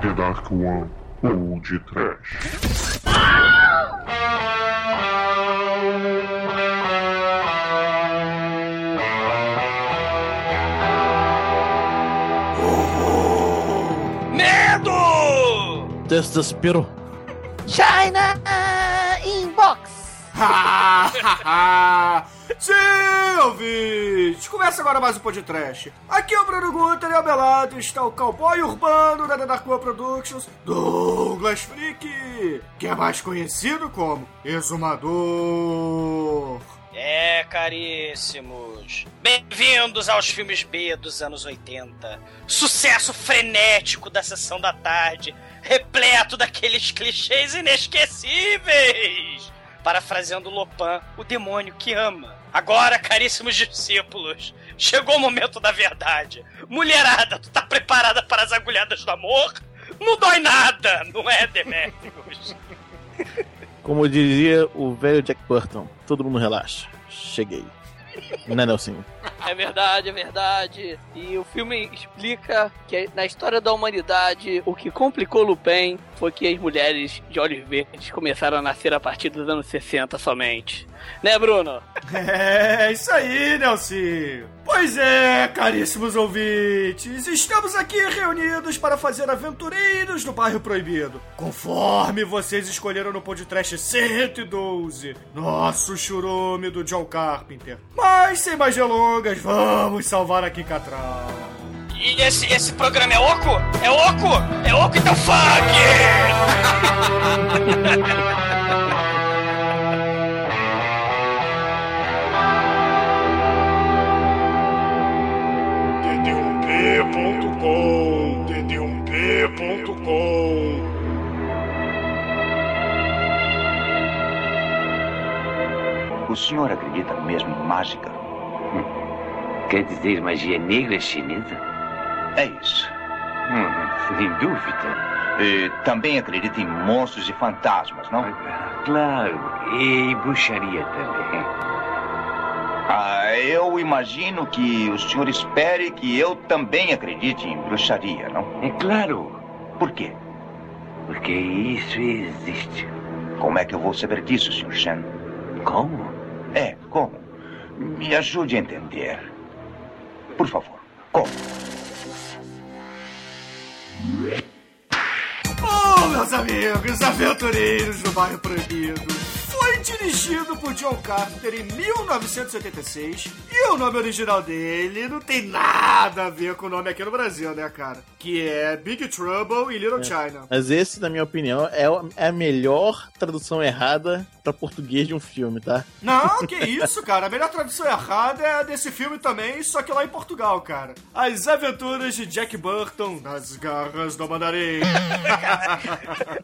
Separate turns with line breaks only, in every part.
The Dark One ou de Trash.
Medo!
Desespero.
China Inbox.
Ouvintes! Começa agora mais um podcast. Aqui é o Bruno Guter e ao meu lado está o cowboy urbano da Darkwa Productions, Douglas Freak, que é mais conhecido como Exumador.
É, caríssimos. Bem-vindos aos filmes B dos anos 80. Sucesso frenético da sessão da tarde, repleto daqueles clichês inesquecíveis. Parafraseando Lopan, o demônio que ama. Agora, caríssimos discípulos, chegou o momento da verdade. Mulherada, tu tá preparada para as agulhadas do amor? Não dói nada, não é, Demetrius?
Como dizia o velho Jack Burton, todo mundo relaxa. Cheguei. Né, Nelson?
É verdade, é verdade. E o filme explica que na história da humanidade o que complicou Lupin foi que as mulheres de olhos verdes começaram a nascer a partir dos anos 60 somente. Né, Bruno?
É, isso aí, Nelson. Pois é, caríssimos ouvintes, estamos aqui reunidos para fazer aventureiros no bairro proibido. Conforme vocês escolheram no podcast 112, nosso churume do John Carpenter. Mas sem mais delongas, vamos salvar aqui Catral.
E esse, esse programa é oco? É oco? É oco, então fuck!
td1p.com td1p.com
O senhor acredita mesmo em mágica?
Quer dizer magia negra chinesa?
É isso.
Hum, sem dúvida.
E também acredita em monstros e fantasmas, não?
Claro, e bruxaria também.
Ah, eu imagino que o senhor espere que eu também acredite em bruxaria, não?
É claro,
Por quê?
porque isso existe.
Como é que eu vou saber disso, Sr. Shen?
Como?
É, como? Me ajude a entender. Por favor, como?
Oh, meus amigos, aventureiros do bairro proibido. Foi dirigido por John Carpenter em 1986 e o nome original dele não tem nada a ver com o nome aqui no Brasil, né, cara? Que é Big Trouble in Little China.
Mas esse, na minha opinião, é é a melhor tradução errada pra português de um filme, tá?
Não, que isso, cara. A melhor tradução errada é a desse filme também, só que lá em Portugal, cara. As aventuras de Jack Burton nas garras do mandarim.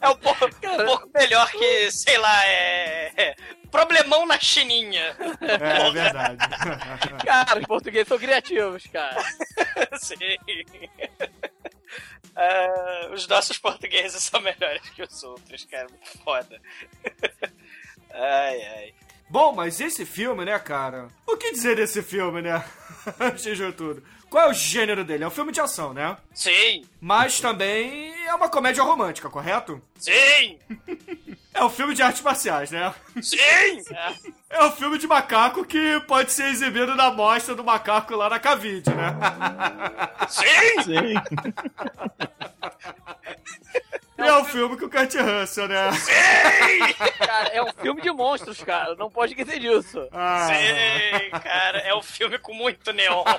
É um pouco, um pouco melhor que, sei lá, é. É, Problemão na chininha.
É verdade.
Cara, os portugueses são criativos, cara.
Sim. Ah, os nossos portugueses são melhores que os outros, cara. Muito foda. Ai, ai.
Bom, mas esse filme, né, cara? O que dizer desse filme, né? Antes de tudo. Qual é o gênero dele? É um filme de ação, né?
Sim,
Mas também é uma comédia romântica, correto?
sim,
É um filme de artes marciais, né?
sim.
É um filme de macaco que pode ser exibido na mostra do macaco lá na Cavide, né?
Sim,
Sim.
E é um filme com o Kurt Russell, né?
Cara, é um filme de monstros, cara. Não pode esquecer disso.
Ah,
sim, cara. É um filme com muito neon.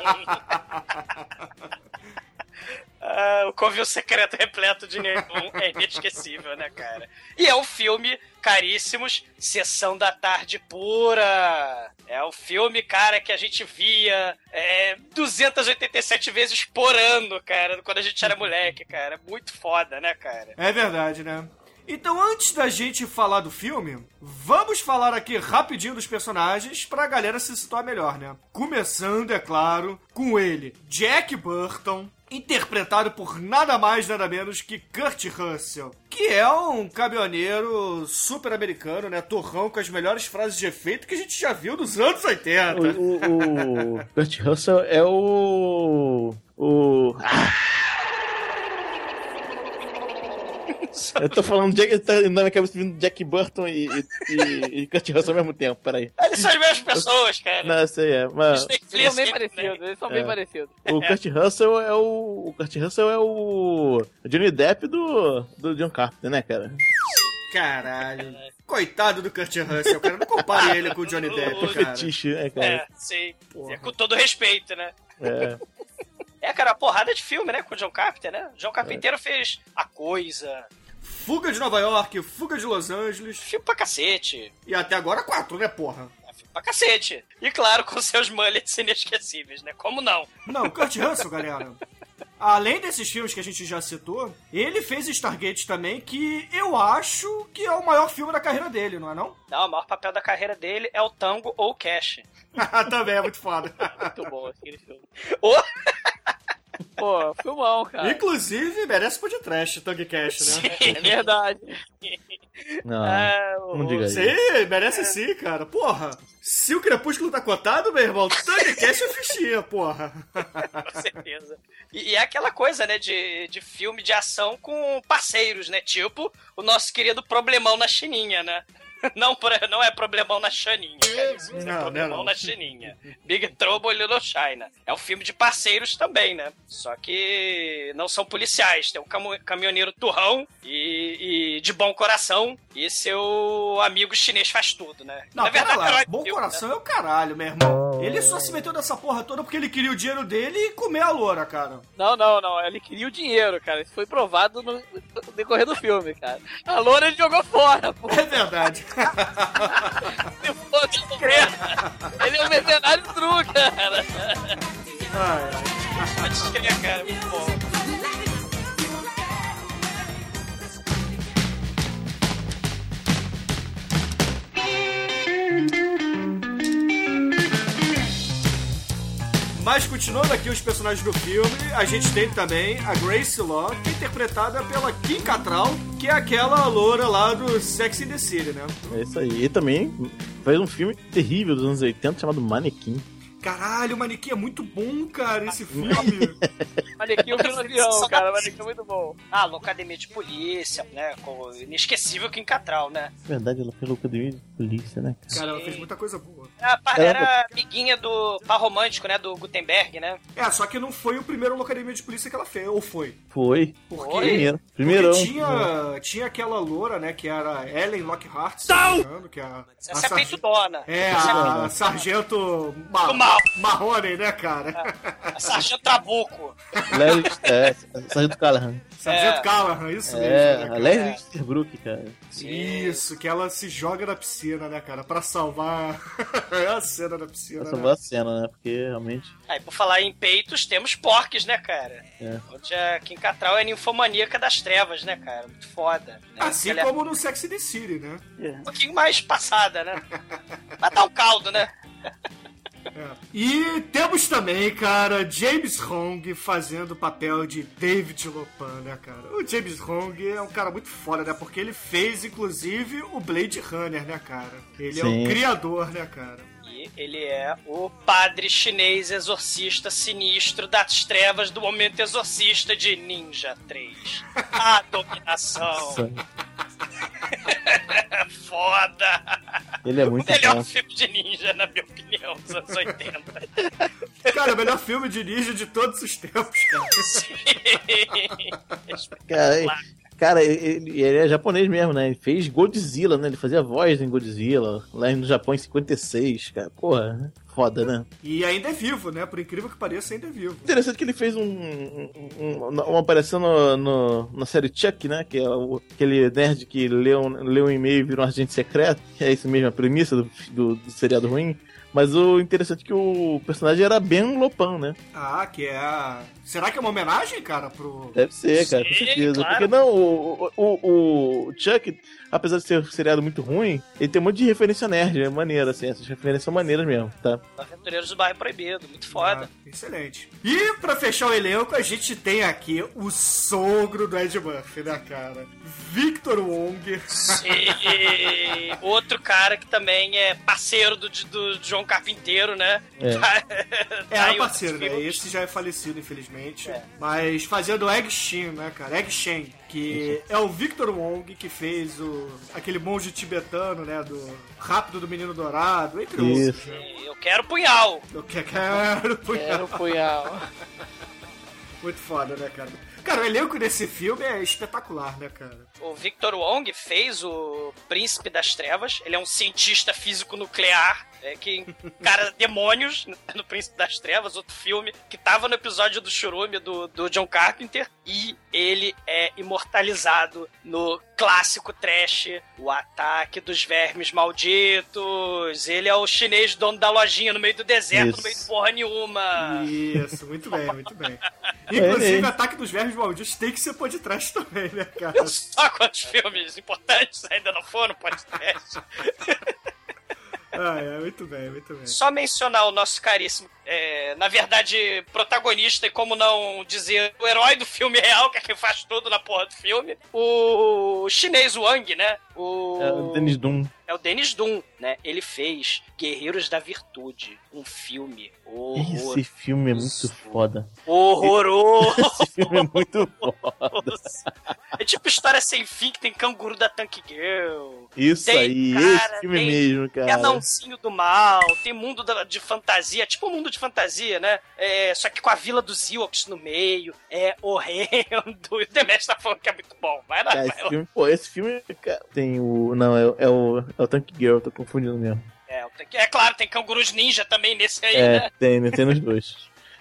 Ah, o Covil Secreto repleto de neon é inesquecível, né, cara? E é um filme, caríssimos, Sessão da Tarde Pura. É o filme, cara, que a gente via é, 287 vezes por ano, cara, quando a gente era moleque, cara. Muito foda, né, cara?
É verdade, né? Então, antes da gente falar do filme, vamos falar aqui rapidinho dos personagens pra galera se situar melhor, né? Começando, é claro, com ele, Jack Burton, interpretado por nada mais nada menos que Kurt Russell, que é um caminhoneiro super americano, né? Torrão com as melhores frases de efeito que a gente já viu nos anos 80.
O, o, o Kurt Russell é o. O. Ah! Eu tô falando Jack, tá na minha cabeça vindo Jack Burton e, e, e Kurt Russell ao mesmo tempo, peraí.
Eles são as mesmas pessoas, cara.
Não, sei, é. Mas
Eles são bem
né?
parecidos, eles são bem
É.
parecidos.
o Kurt Russell é o. O Kurt Russell é o. Johnny Depp do, do John Carpenter, né, cara?
Caralho. Coitado do Kurt Russell, cara. Não compare ele com o Johnny Depp, cara.
fetiche, né, cara?
É, sim. É, com todo respeito, né?
É.
É, cara, uma porrada de filme, né? Com o John Carpenter, né? O John Carpenter fez A Coisa,
Fuga de Nova York, Fuga de Los Angeles.
filme pra cacete.
E até agora quatro, né, porra?
É, filme pra cacete. E claro, com seus mullets inesquecíveis, né? Como não?
Não, Kurt Russell, galera. Além desses filmes que a gente já citou, ele fez Stargate também, que eu acho que é o maior filme da carreira dele, não é não?
Não, o maior papel da carreira dele é o Tango ou o Cash.
também é muito foda.
Muito bom aquele filme.
Ô,
Pô, filmão, cara.
Inclusive, merece pôr de trash, Tug Cash, né?
É verdade.
Não,
é, o-
não diga isso.
Sim, merece sim, cara. Porra, se o Crepúsculo tá cotado, meu irmão, Tug Cash é fichinha, porra.
com certeza. E, e é aquela coisa, né, de, de filme de ação com parceiros, né? Tipo o nosso querido Problemão na Chininha, né? Não, não é problemão na Chaninha, cara. Isso é
Não,
problemão
não é não.
na Chininha. Big Trouble in Little China. É um filme de parceiros também, né? Só que não são policiais. Tem um camo- caminhoneiro turrão e, e de bom coração. E seu amigo chinês faz tudo, né?
Não,
Na
pera
verdade,
lá.
do
Bom
filme,
coração é o caralho, meu irmão. Ele só se meteu nessa porra toda porque ele queria o dinheiro dele e comer a loura, cara.
Não, não, não. Ele queria o dinheiro, cara. Isso foi provado no, no decorrer do filme, cara. A loura ele jogou fora, pô.
É verdade.
Se crer. Ele é um mercenário true, cara.
Ai, ai.
Pode cara. Muito bom.
Mas continuando aqui os personagens do filme, a gente tem também a Grace Law, que é interpretada pela Kim Cattrall, que é aquela loura lá do Sex and the City, né?
É isso aí. E também fez um filme terrível dos anos 80 chamado Manequim.
Caralho, o Manequim é muito bom, cara, esse filme.
Manequim o vilão, cara. Manequim é muito bom.
Ah, Locademia de Polícia, né? Com o inesquecível Kim Cattrall, né?
Na verdade, ela fez academia de polícia, né? cara?
Cara, ela fez muita coisa boa.
A par-
Ela-
Era amiguinha do par romântico, né? Do Gutenberg, né?
É, só que não foi o primeiro Locademia de Polícia que ela fez, ou foi?
Foi.
Porque,
Primeiro. Primeirão.
porque tinha, tinha aquela loura, né, que era Ellen Lockhart, se não me engano, que é a, a
Essa é
sarge-
peito dona.
É,
Essa
a sargento Ma
Do mal.
Marrone, né, cara?
é Sargento Trabuco.
Larry, é, Sargento Callahan.
Sargento
É.
Callahan, isso mesmo.
É,
né,
a
cara?
Leslie Easterbrook, cara.
Isso, que ela se joga na piscina, né, cara? Pra salvar é a cena da piscina.
Essa
né?
foi a cena, né? Porque realmente.
Aí, por falar em peitos, temos porques, né, cara?
É.
Onde a Kim Cattrall é ninfomaníaca das trevas, né, cara? Muito foda. Né?
Assim
Ela é
como no Sex and the City, né?
um pouquinho mais passada, né? Mas dá um caldo, né?
É. E temos também, cara, James Hong fazendo o papel de David Lopan, né, cara? O James Hong é um cara muito foda, né? Porque ele fez, inclusive, o Blade Runner, né, cara? Ele é
Sim.
o criador, né, cara?
E ele é o padre chinês exorcista sinistro das trevas do momento exorcista de Ninja 3. A dominação. Foda!
Ele é
O
muito
melhor
bom.
filme de ninja, na minha opinião, dos anos 80.
Cara, o melhor filme de ninja de todos os tempos, cara.
Cara, ele- cara, ele, ele é japonês mesmo, né? Ele fez Godzilla, né? Ele fazia voz em Godzilla, lá no Japão em 56, cara. Porra, foda, né?
E ainda é vivo, né? Por incrível que pareça, ainda é vivo.
Interessante que ele fez um, um- um- uma aparição no, no- na série Chuck, né? Que é o- aquele nerd que um, lê um e-mail e vira um agente secreto. É isso mesmo, a premissa do, do, do seriado ruim. Mas o interessante é que o personagem era Ben Lopan, né?
Ah, que é a... Será que é uma homenagem, cara, pro...
Deve ser, cara, com
Sim,
certeza.
claro.
Porque não, o, o, o Chuck, apesar de ser um seriado muito ruim, ele tem um monte de referência nerd, é maneiro, assim, essas referências são maneiras mesmo, tá?
Aventureiros do Bairro Proibido, muito foda.
Ah, excelente. E pra fechar o elenco, a gente tem aqui o sogro do Ed Murphy, né, cara? Victor Wong.
E outro cara que também é parceiro do, do João Carpinteiro, né?
É.
É,
Tá
era
em
parceiro, né?
filmes.
Esse já é falecido, infelizmente.
É.
Mas fazendo Egg Shin, né, cara? Egg Shen, que é o Victor Wong que fez o aquele monge tibetano, né? Do Rápido do Menino Dourado, entre
Isso.
outros.
Eu quero punhal.
Eu que- quero,
Era o punhal.
Muito foda, né, cara? Cara, o elenco desse filme é espetacular, né, cara?
O Victor Wong fez o Príncipe das Trevas. Ele é um cientista físico nuclear é, que encara demônios no Príncipe das Trevas, outro filme que tava no episódio do Churume do, do John Carpenter. E ele é imortalizado no clássico trash, O Ataque dos Vermes Malditos. Ele é o chinês dono da lojinha no meio do deserto,
Isso.
no meio de porra nenhuma.
Isso, muito bem, muito bem. Inclusive,
É, é.
Ataque dos Vermes Malditos tem que ser podcast também, né, cara?
Só quantos filmes importantes ainda não foram podcast.
Ah, é, muito bem, muito bem.
Só mencionar o nosso caríssimo, é, na verdade, protagonista e como não dizer o herói do filme real, que é quem faz tudo na porra do filme, o chinês Wang, né? O...
É o Dennis Doom.
É o Dennis Doom, né? Ele fez Guerreiros da Virtude, um filme horror...
Esse filme é muito foda.
horroroso.
Esse filme é muito foda.
É tipo história sem fim que tem canguru da Tank Girl.
Isso
Tem,
aí,
cara,
esse filme mesmo,
É
cara.
anãozinho do mal, tem mundo de fantasia, tipo um mundo de fantasia, né? É, só que com a vila dos Ewoks no meio, é horrendo. E o Demetrio tá falando que é muito bom. Vai lá,
Cara,
vai
esse
lá.
filme, pô, esse filme cara, tem o. Não, é, o- é o. É o Tank Girl, tô confundindo mesmo.
É, é claro, tem cangurus ninja também nesse aí,
É,
né?
tem, né? Tem nos dois.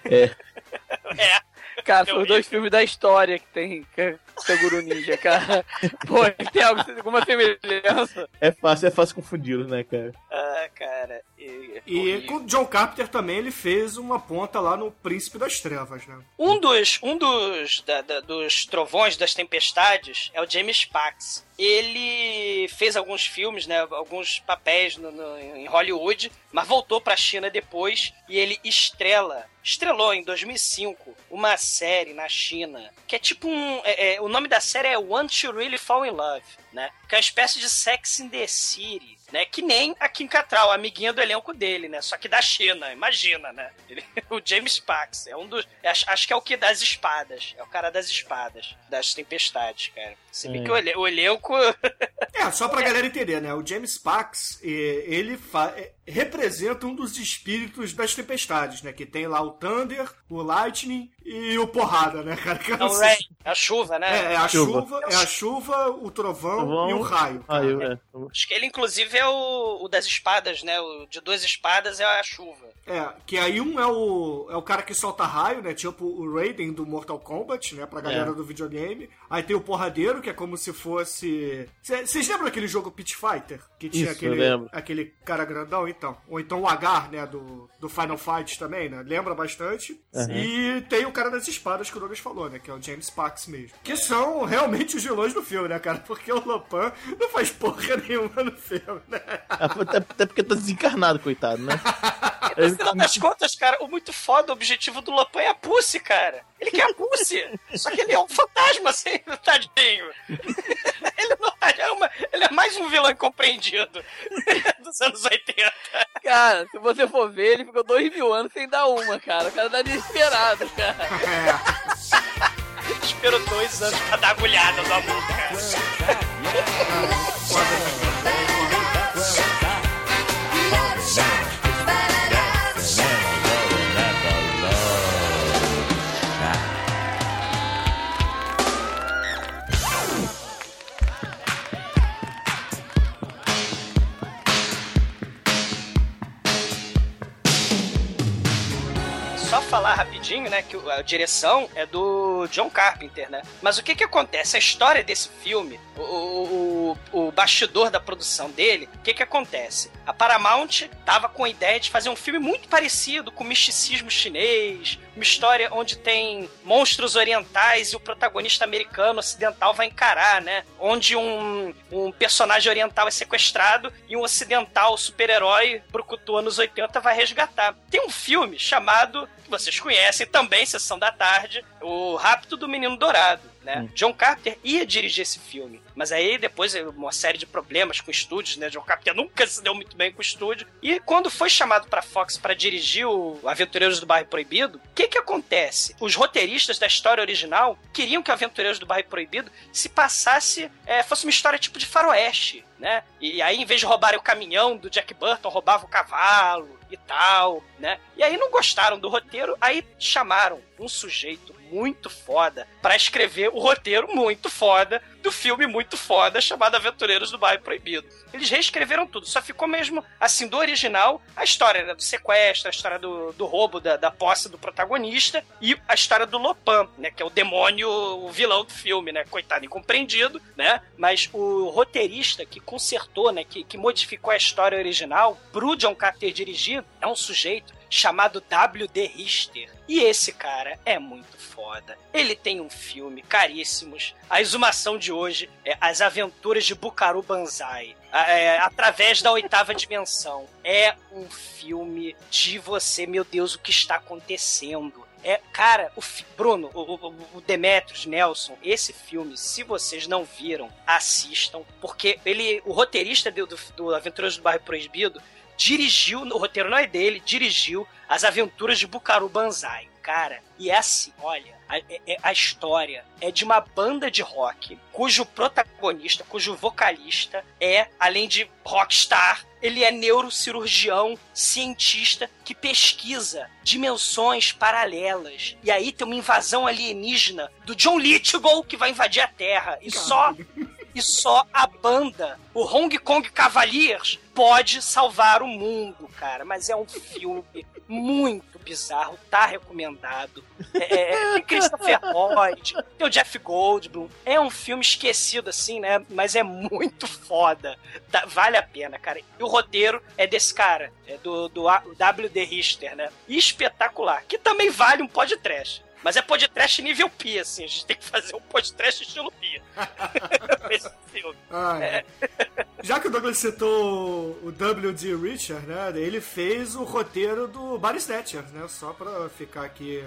É,
É.
Cara, são os dois filmes da história que tem Ca- Canguru Ninja, cara. Pô, tem alguma semelhança.
é fácil, é fácil confundi-los, né, cara?
Ah, cara. E,
E com o John Carpenter também ele fez uma ponta lá no Príncipe das Trevas, né?
Um dos, um dos, da- da- dos trovões das tempestades é o James Pax. Ele fez alguns filmes, né, alguns papéis no- no- em Hollywood, mas voltou pra China depois e ele estrela, estrelou em 2005 uma série na China que é tipo um, é- é, o nome da série é Want to Really Fall in Love, né? Que é uma espécie de Sex in the City, né? Que nem a Kim Cattrall, a amiguinha do elenco dele, né? Só que da China, imagina, né? Ele- o James Pax é um dos, acho, acho que é o que das espadas, é o cara das espadas, das tempestades, cara. Se bem
É.
que o, ele- o elenco
É, só pra galera entender, né? O James Pax, ele fa- eh, representa um dos espíritos das tempestades, né? Que tem lá o Thunder, o Lightning e o Porrada, né, cara? Que
é o Rain, é a chuva, né?
É, é a
Chuva.
chuva, é a chuva, o trovão,
Trovão.
e o raio.
Ah, eu, é.
Acho que ele, inclusive, é o, o das espadas, né? O de duas espadas é a chuva.
É, que aí um é o, é o cara que solta raio, né? Tipo o Raiden do Mortal Kombat, né? Pra galera
É.
do videogame. Aí tem o Porradeiro, que é como se fosse. Vocês lembram aquele jogo Pit Fighter? Que tinha
Isso,
aquele, aquele cara grandão, então. Ou então o Agar, né? Do, do Final Fight também, né? Lembra bastante.
Uhum.
E tem o cara das espadas que o Douglas falou, né? Que é o James Pax mesmo. Que são realmente os vilões do filme, né, cara? Porque o Lopan não faz porra nenhuma no filme, né?
Até, até porque tá desencarnado, coitado, né?
No final das contas, cara, o muito foda, o objetivo do Lopan é a Pussy, cara. Ele quer a Pussy. só que ele é um fantasma, assim, tadinho. Ele não é uma, ele é mais um vilão incompreendido dos anos 80.
Cara, se você for ver, ele ficou dois mil anos sem dar uma, cara. O cara tá desesperado, cara.
É.
Esperou dois anos pra dar agulhada no amor, cara. Falar rapidinho, né, que o- a direção é do John Carpenter, né? Mas o que que acontece? A história desse filme, o, o, o, o bastidor da produção dele, o que que acontece? A Paramount tava com a ideia de fazer um filme muito parecido com misticismo chinês, uma história onde tem monstros orientais e o protagonista americano ocidental vai encarar, né? Onde um, um personagem oriental é sequestrado e um ocidental super-herói brucutu anos 80 vai resgatar. Tem um filme chamado, que vocês conhecem também, Sessão da Tarde, O Rapto do Menino Dourado né? Hum. John Carpenter ia dirigir esse filme, mas aí depois uma série de problemas com estúdios, né? John Carpenter nunca se deu muito bem com o estúdio. E quando foi chamado para Fox para dirigir o Aventureiros do Bairro Proibido, o que que acontece? Os roteiristas da história original queriam que o Aventureiros do Bairro Proibido se passasse, é, fosse uma história tipo de faroeste, né? E, aí, em vez de roubarem o caminhão do Jack Burton, roubava o cavalo e tal, né? E aí não gostaram do roteiro, aí chamaram um sujeito muito foda para escrever o roteiro muito foda do filme muito foda chamado Aventureiros do Bairro Proibido. Eles reescreveram tudo, só ficou mesmo assim do original a história né, do sequestro, a história do, do roubo da, da posse do protagonista e a história do Lopan, né, que é o demônio, o vilão do filme, né, coitado incompreendido, né, mas o roteirista que consertou, né, que, que modificou a história original pro John Carter dirigir é um sujeito chamado W.D. Richter. E esse cara é muito foda. Ele tem um filme caríssimos. A exumação de hoje é As Aventuras de Bukaru Banzai. É, através da oitava dimensão. É um filme de você, meu Deus, o que está acontecendo? É, cara, o Bruno, o, o, o Demetrius Nelson, esse filme, se vocês não viram, assistam, porque ele, o roteirista do, do, do Aventuras do Bairro Proibido, dirigiu, o roteiro não é dele, dirigiu As Aventuras de Bukaru Banzai. Cara, e é assim, olha, a, é, é, a, história é de uma banda de rock cujo protagonista, cujo vocalista é, além de rockstar, ele é neurocirurgião, cientista que pesquisa dimensões paralelas. E aí tem uma invasão alienígena do John Lithgow que vai invadir a Terra. E só e só a banda, o Hong Kong Cavaliers, pode salvar o mundo, cara. Mas é um filme muito bizarro, tá recomendado. É, é, tem Christopher Lloyd, tem o Jeff Goldblum. É um filme esquecido, assim, né? Mas é muito foda. Tá, vale a pena, cara. E o roteiro é desse cara, é do, do W.D. Richter, né? Espetacular. Que também vale um podcast. Mas é podcast nível Pi, assim. A gente tem que fazer um podcast estilo Pi. Esse filme.
Ah, é. Já que o Douglas citou o W.D. Richard, né? Ele fez o roteiro do Barry Snatcher, né? Só pra ficar aqui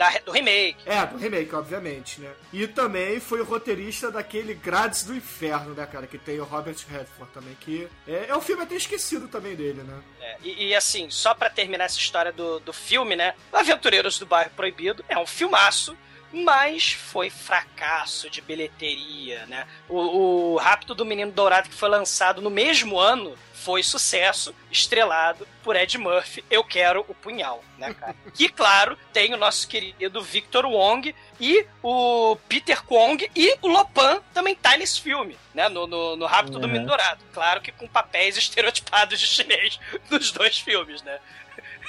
da, do remake.
É, do remake, obviamente, né? E também foi o roteirista daquele Grades do Inferno, né, cara? Que tem o Robert Redford também, que é, é um filme até esquecido também dele, né?
É, e, e, assim, só para terminar essa história do, do filme, né? Aventureiros do Bairro Proibido é um filmaço mas foi fracasso de bilheteria, né? O, o Rapto do Menino Dourado, que foi lançado no mesmo ano, foi sucesso, estrelado por Ed Murphy, Eu Quero o Punhal, né, cara? que, claro, tem o nosso querido Victor Wong e o Peter Kwong e o Lopan também tá nesse filme, né? No, no, no Rápido uhum. do Menino Dourado. Claro que com papéis estereotipados de chinês nos dois filmes, né?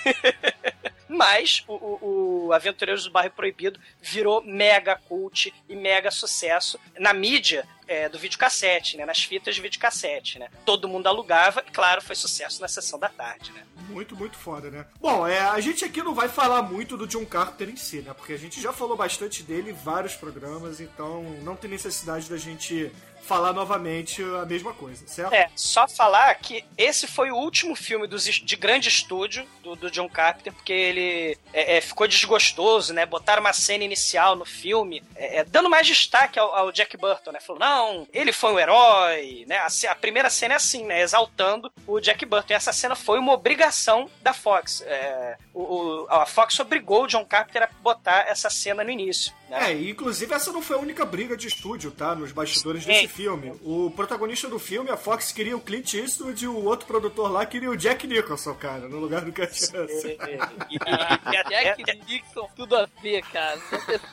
Mas o, o, o, Aventureiros do Bairro Proibido virou mega cult e mega sucesso na mídia é, do videocassete, né? Nas fitas de videocassete, né? Todo mundo alugava e, claro, foi sucesso na sessão da tarde, né?
Muito, muito foda, né? Bom, é, a gente aqui não vai falar muito do John Carter em si, né? Porque a gente já falou bastante dele em vários programas, então não tem necessidade da gente falar novamente a mesma coisa, certo?
É, só falar que esse foi o último filme dos, de grande estúdio do, do John Carpenter, porque ele é, é, ficou desgostoso, né? Botaram uma cena inicial no filme, é, é dando mais destaque ao, ao, Jack Burton, né? Falou, não, ele foi um herói, né? A, a, primeira cena é assim, né? Exaltando o Jack Burton. E essa cena foi uma obrigação da Fox. É, o, o, a Fox obrigou o John Carpenter a botar essa cena no início.
Né? É, inclusive essa não foi a única briga de estúdio, tá? Nos bastidores desse filme. O protagonista do filme, a Fox queria o Clint Eastwood e o outro produtor lá queria o Jack Nicholson, cara, no lugar do Russell.
Jack Nicholson, tudo a ver, cara.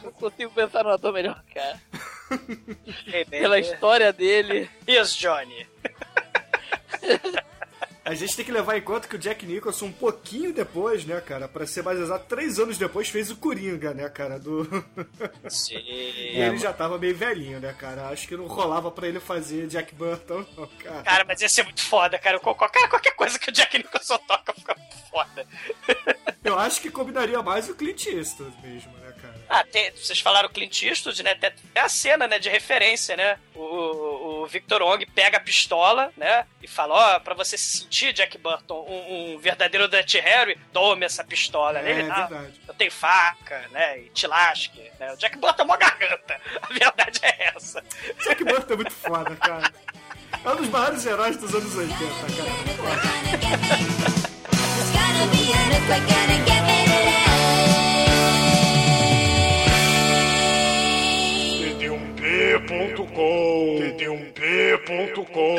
Não consigo pensar num ator melhor, cara. Pela história dele.
Isso, Johnny.
A gente tem que levar em conta que o Jack Nicholson, um pouquinho depois, né, cara, pra ser mais exato, três anos depois, fez o Coringa, né, cara, do...
Sim.
E ele já tava meio velhinho, né, cara? Acho que não rolava pra ele fazer Jack Burton, não, cara.
Cara, mas ia ser muito foda, cara. Qual- qual- Cara, qualquer coisa que o Jack Nicholson toca fica foda.
Eu acho que combinaria mais o Clint Eastwood mesmo?
Ah, tem- vocês falaram Clint Eastwood, né? Tem tem a cena, né, de referência, né? O, o- o Victor Wong pega a pistola, né? E fala, ó, pra você se sentir, Jack Burton, um, um verdadeiro Dutch Harry, tome essa pistola.
É,
Ele,
é
"Não,
verdade.
eu tenho faca, né? E te lasque. Né? O Jack Burton é uma garganta. A verdade é essa.
Jack Burton é muito foda, cara. É um dos maiores heróis dos anos 80, cara.
td1p.com td1p.com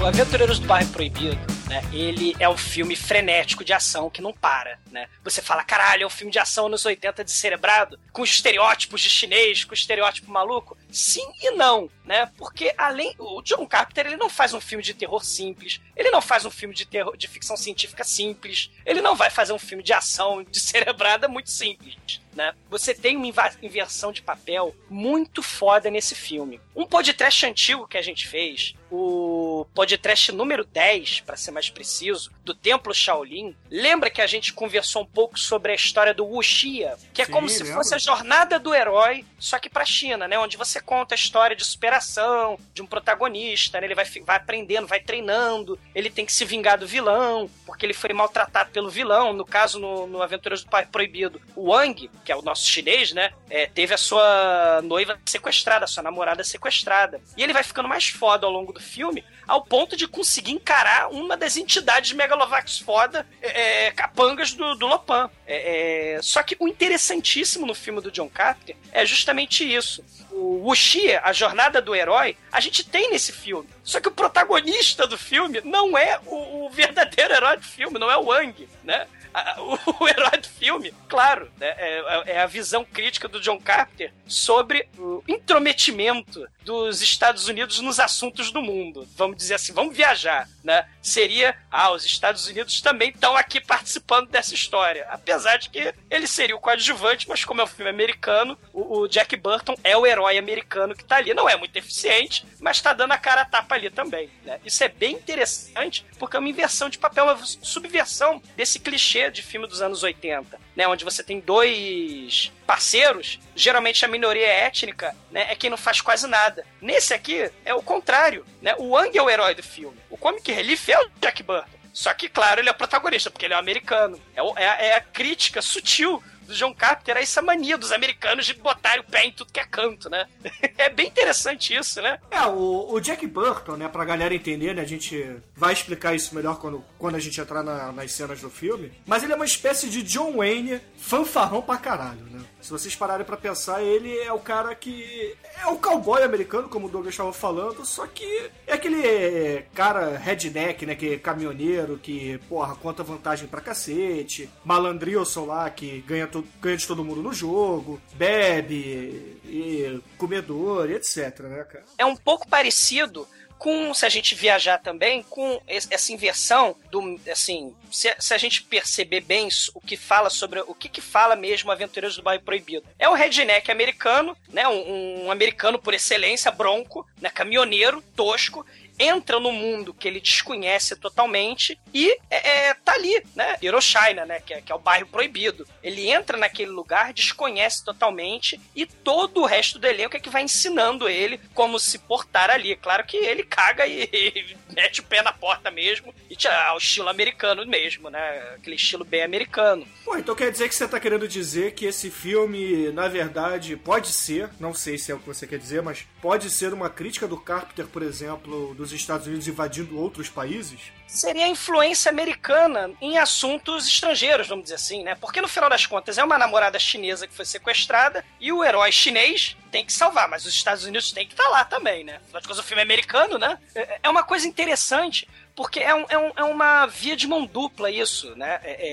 O Aventureiros do Bairro Proibido, né? Ele é um filme frenético de ação que não para, né? Você fala, caralho, é um filme de ação nos 80 descerebrado, com estereótipos de chinês, com estereótipo maluco? Sim e não, né? Porque além. O John Carpenter, ele não faz um filme de terror simples, ele não faz um filme de terror de ficção científica simples, ele não vai fazer um filme de ação descerebrada muito simples. Né? Você tem uma inversão de papel muito foda nesse filme. Um podcast antigo que a gente fez, o podcast número 10, para ser mais preciso, do Templo Shaolin, lembra que a gente conversou um pouco sobre a história do Wuxia, que é
Sim,
como se
lembro.
fosse a jornada do herói, só que pra China, né? Onde você conta a história de superação de um protagonista, né? Ele vai, vai aprendendo, vai treinando, ele tem que se vingar do vilão, porque ele foi maltratado pelo vilão. No caso, no, no Aventureiros do Pai Proibido, o Wang, que é o nosso chinês, né? é, teve a sua noiva sequestrada, a sua namorada sequestrada. E ele vai ficando mais foda ao longo do filme, ao ponto de conseguir encarar uma das entidades megalovax foda, é, é, capangas do, do Lopan. É, é, só que o interessantíssimo no filme do John Carpenter é justamente isso. O Wuxia, a jornada do herói, a gente tem nesse filme. Só que o protagonista do filme não é o, o verdadeiro herói do filme, não é o Wang, né? A- O, o herói do filme, claro, né, é, é a visão crítica do John Carpenter sobre o intrometimento dos Estados Unidos nos assuntos do mundo. Vamos dizer assim, vamos viajar, né? Seria, ah, os Estados Unidos também estão aqui participando dessa história. Apesar de que ele seria o coadjuvante, mas como é um filme americano, o, o Jack Burton é o herói americano que tá ali. Não é muito eficiente, mas tá dando a cara a tapa ali também, né? Isso é bem interessante, porque é uma inversão de papel, uma subversão desse clichê de filme dos anos 80, né? Onde você tem dois parceiros, geralmente a minoria étnica, né? É quem não faz quase nada. Nesse aqui, é o contrário, né? O Wang é o herói do filme. O Comic Relief é o Jack Burton. Só que, claro, ele é o protagonista, porque ele é um americano. É, o- é é a crítica sutil do John Carpenter a essa mania dos americanos de botarem o pé em tudo que é canto, né? é bem interessante isso, né?
É, o, o Jack Burton, né, pra galera entender, né, a gente vai explicar isso melhor quando, quando a gente entrar na- nas cenas do filme, mas ele é uma espécie de John Wayne fanfarrão pra caralho, né? Se vocês pararem pra pensar, ele é o cara que é o cowboy americano, como o Douglas estava falando, só que é aquele cara redneck, né, que é caminhoneiro, que, porra, conta vantagem pra cacete, malandrilson lá, que ganha, to- ganha de todo mundo no jogo, bebe, e comedor, e etc, né, cara?
é um pouco parecido com, se a gente viajar também, com es- essa inversão do, assim, se, se a gente perceber bem o que fala sobre, o que que fala mesmo Aventureiros do Bairro Proibido. É um redneck americano, né, um, um americano por excelência, bronco, né, caminhoneiro, tosco, entra no mundo que ele desconhece totalmente e é, é, tá ali, né? Hiroshima, né? Que é, que é o bairro proibido. Ele entra naquele lugar, desconhece totalmente e todo o resto do elenco é que vai ensinando ele como se portar ali. Claro que ele caga e, e mete o pé na porta mesmo e tira, ao estilo americano mesmo, né? Aquele estilo bem americano.
Pô, então quer dizer que você tá querendo dizer que esse filme, na verdade, pode ser, não sei se é o que você quer dizer, mas pode ser uma crítica do Carpenter, por exemplo, dos Estados Unidos invadindo outros países?
seria a influência americana em assuntos estrangeiros, vamos dizer assim, né? Porque no final das contas é uma namorada chinesa que foi sequestrada e o herói chinês tem que salvar, mas os Estados Unidos tem que estar lá também, né? Afinal de contas, o filme é americano, né? É- É uma coisa interessante. Porque é, um- é um- é uma via de mão dupla isso, né? É-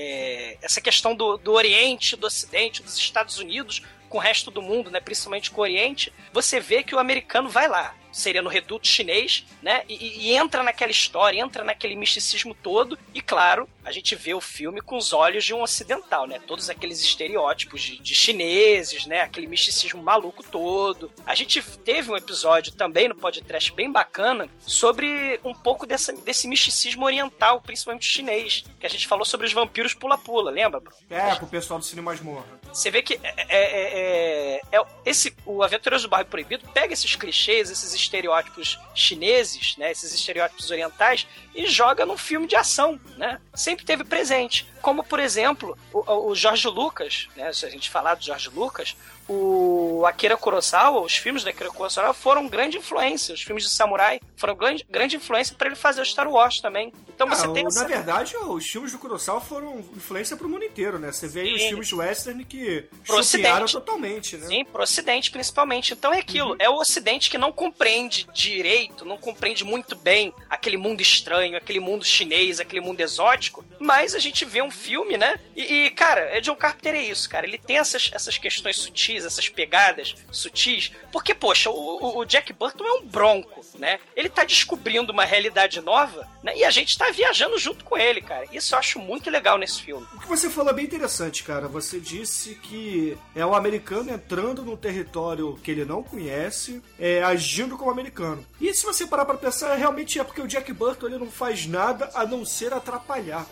é- essa questão do, do Oriente, do Ocidente, dos Estados Unidos com o resto do mundo, né, principalmente com o Oriente, você vê que o americano vai lá. Seria no reduto chinês, né? E, e entra naquela história, entra naquele misticismo todo. E claro, a gente vê o filme com os olhos de um ocidental, né? Todos aqueles estereótipos de, de chineses, né? Aquele misticismo maluco todo. A gente teve um episódio também no podcast bem bacana sobre um pouco dessa, desse misticismo oriental, principalmente chinês. Que a gente falou sobre os vampiros pula-pula, lembra, Bruno?
É, pro pessoal do Cine Masmorra.
Você vê que é, é- é- é- esse, o Aventureiros do Bairro Proibido pega esses clichês, esses estereótipos chineses, né, esses estereótipos orientais, e joga num filme de ação, né? Sempre teve presente. Como, por exemplo, o, o Jorge Lucas, né? Se a gente falar do Jorge Lucas, o Akira Kurosawa, os filmes da Akira Kurosawa foram grande influência. Os filmes de samurai foram grande, grande influência para ele fazer o Star Wars também. Então você
Ah,
tem
o-
essa...
Na verdade, os filmes do Kurosawa foram influência pro mundo inteiro, né? Você vê aí os filmes western que chupiaram totalmente, né?
Sim, pro Ocidente principalmente. Então é aquilo. É o Ocidente que não compreende direito, não compreende muito bem aquele mundo estranho, aquele mundo chinês, aquele mundo exótico. Mas a gente vê um filme, né? E, e, cara, é John Carpenter é isso, cara. Ele tem essas, essas questões sutis, essas pegadas sutis. Porque, poxa, o, o- Jack Burton é um bronco, né? Ele tá descobrindo uma realidade nova, né? E a gente tá viajando junto com ele, cara. Isso eu acho muito legal nesse filme.
O que você falou é bem interessante, cara. Você disse que é o americano entrando num território que ele não conhece, é, agindo como americano. E se você parar pra pensar, realmente é porque o Jack Burton ele não faz nada a não ser atrapalhar.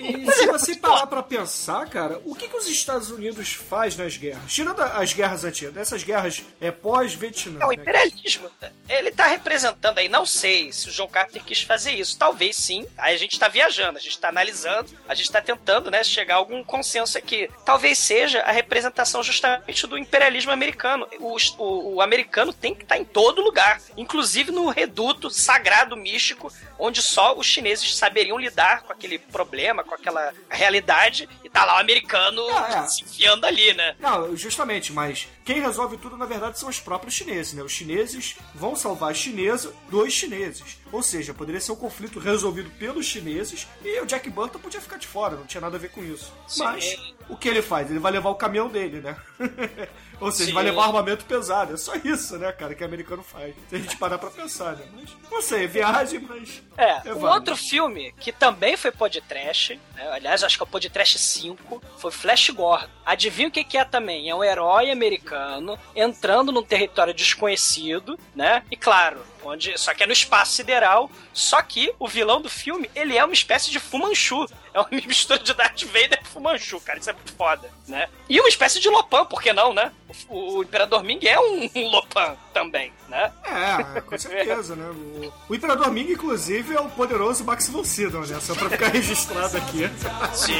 E se você parar pra pensar, cara, o que, que os Estados Unidos faz nas guerras? Tirando as guerras antigas, essas guerras é pós-Vietnã.
É o
né?
imperialismo. Ele tá representando aí, não sei se o John Carter quis fazer isso. Talvez sim. Aí a gente tá viajando, a gente tá analisando, a gente tá tentando, né, chegar a algum consenso aqui. Talvez seja a representação justamente do imperialismo americano. O, o- o americano tem que estar em todo lugar, inclusive no reduto sagrado místico, onde só os chineses saberiam lidar com aquele problema, com aquela realidade, e tá lá o americano
Ah, é.
se enfiando ali, né?
Não, justamente, mas quem resolve tudo, na verdade, são os próprios chineses, né? Os chineses vão salvar a chinesa dos chineses. Ou seja, poderia ser um conflito resolvido pelos chineses e o Jack Burton podia ficar de fora, não tinha nada a ver com isso.
Sim.
Mas o que ele faz? Ele vai levar o caminhão dele, né? Ou seja,
Sim.
vai levar armamento pesado. É só isso, né, cara, que o americano faz. Se a gente parar pra pensar, né? Mas, não sei, viagem, mas.
É,
É
um outro filme que também foi podcast, né? aliás, acho que é o podcast 5, foi Flash Gordon. Adivinha o que, que é também? É um herói americano entrando num território desconhecido, né? E claro, onde só que é no espaço sideral, só que o vilão do filme, ele é uma espécie de Fu Manchu. É uma mistura de Darth Vader e Fu Manchu, cara, isso é muito foda, né? E uma espécie de Lopan, por que não, né? O, o Imperador Ming é um, um Lopan também, né?
É, com certeza, né? O, o Imperador Ming, inclusive, é o poderoso Max von Sydow, né? Só pra ficar registrado aqui.
Sim.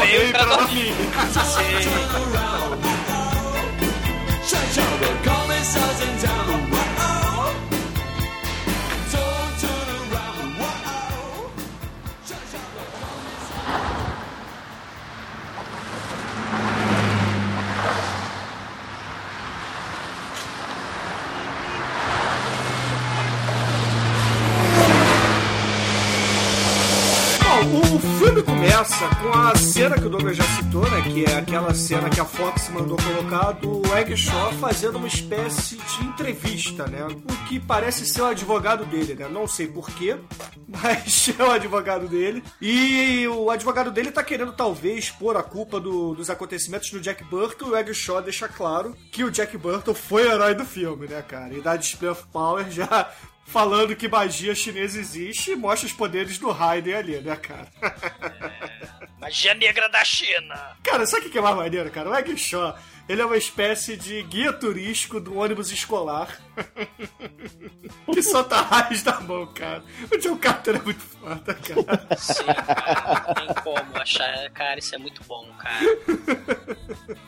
Veio o Imperador
Ming.
Sim.
Filme começa com a cena que o Douglas já citou, né? Que é aquela cena que a Fox mandou colocar do Egg Shaw fazendo uma espécie de entrevista, né? O que parece ser o advogado dele, né? Não sei porquê, mas é o advogado dele. E o advogado dele tá querendo talvez pôr a culpa do- dos acontecimentos no Jack Burton. E o Egg Shaw deixa claro que o Jack Burton foi o herói do filme, né, cara? E dá display of power já falando que magia chinesa existe e mostra os poderes do Raiden ali, né, cara?
Magia negra da China.
Cara, sabe o que é mais maneiro, cara? O Egg Shaw, ele é uma espécie de guia turístico do ônibus escolar. que solta raios da mão, cara. O John Carter é muito foda, cara.
Sim, cara, não tem como achar. Cara, isso é muito bom, cara.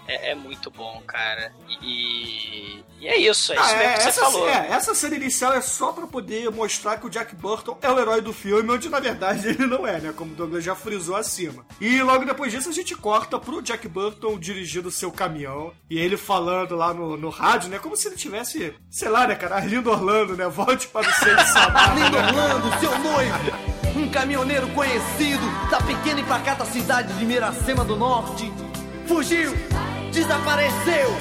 É, é muito bom, cara. E, e é isso, é isso
Ah,
mesmo
é,
que você
essa,
falou.
é, essa cena inicial é só pra poder mostrar que o Jack Burton é o herói do filme, onde na verdade ele não é, né? Como o Douglas já frisou acima. E logo depois disso a gente corta pro Jack Burton dirigindo o seu caminhão e ele falando lá no, no rádio, né? Como se ele tivesse, sei lá, né, cara, Arlindo Orlando, né? Volte para o centro de Samar,
Arlindo? Orlando, seu noivo, um caminhoneiro conhecido da pequena e pacata cidade de Miracema do Norte, fugiu desapareceu.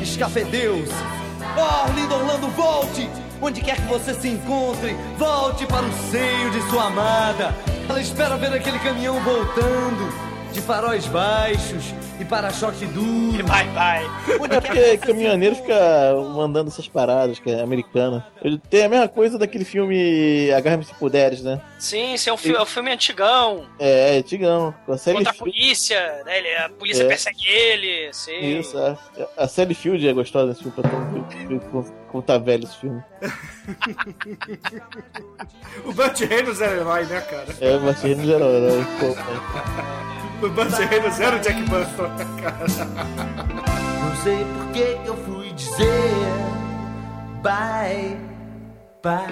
Escafedeus. Oh, lindo Orlando, volte! Onde quer que você se encontre, volte para o seio de sua amada. Ela espera ver aquele caminhão voltando, de faróis baixos e para-choque duro.
Vai, vai.
É porque caminhoneiro fica mandando essas paradas, que é americana. Ele tem a mesma coisa daquele filme Agarra-me se puderes, né?
Sim, esse é um, fi- é um filme antigão.
É, é Tigão. Com a Sally
Contra a polícia, né? Ele- a polícia
É.
persegue ele, sim.
Isso, a, a Sally Field é gostosa desse filme, pra tão- como, como tá velho esse filme.
O Burt Reynolds era herói, né, cara?
É, mas no geral, era pô, né?
O Burt Reynolds era o Jack Burton, cara?
Não sei por que eu fui dizer bye, bye.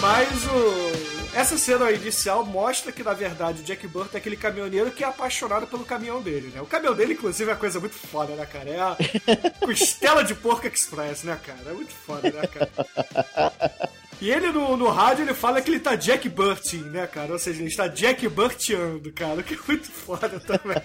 Mas o. Essa cena inicial mostra que, na verdade, o Jack Burton é aquele caminhoneiro que é apaixonado pelo caminhão dele, né? O caminhão dele, inclusive, é uma coisa muito foda, né, cara? É a costela de porco express, né, cara? É muito foda, né, cara? E ele no, no rádio ele fala que ele tá Jack Burting, né, cara? Ou seja, ele está Jack Burteando, cara, que é muito foda também.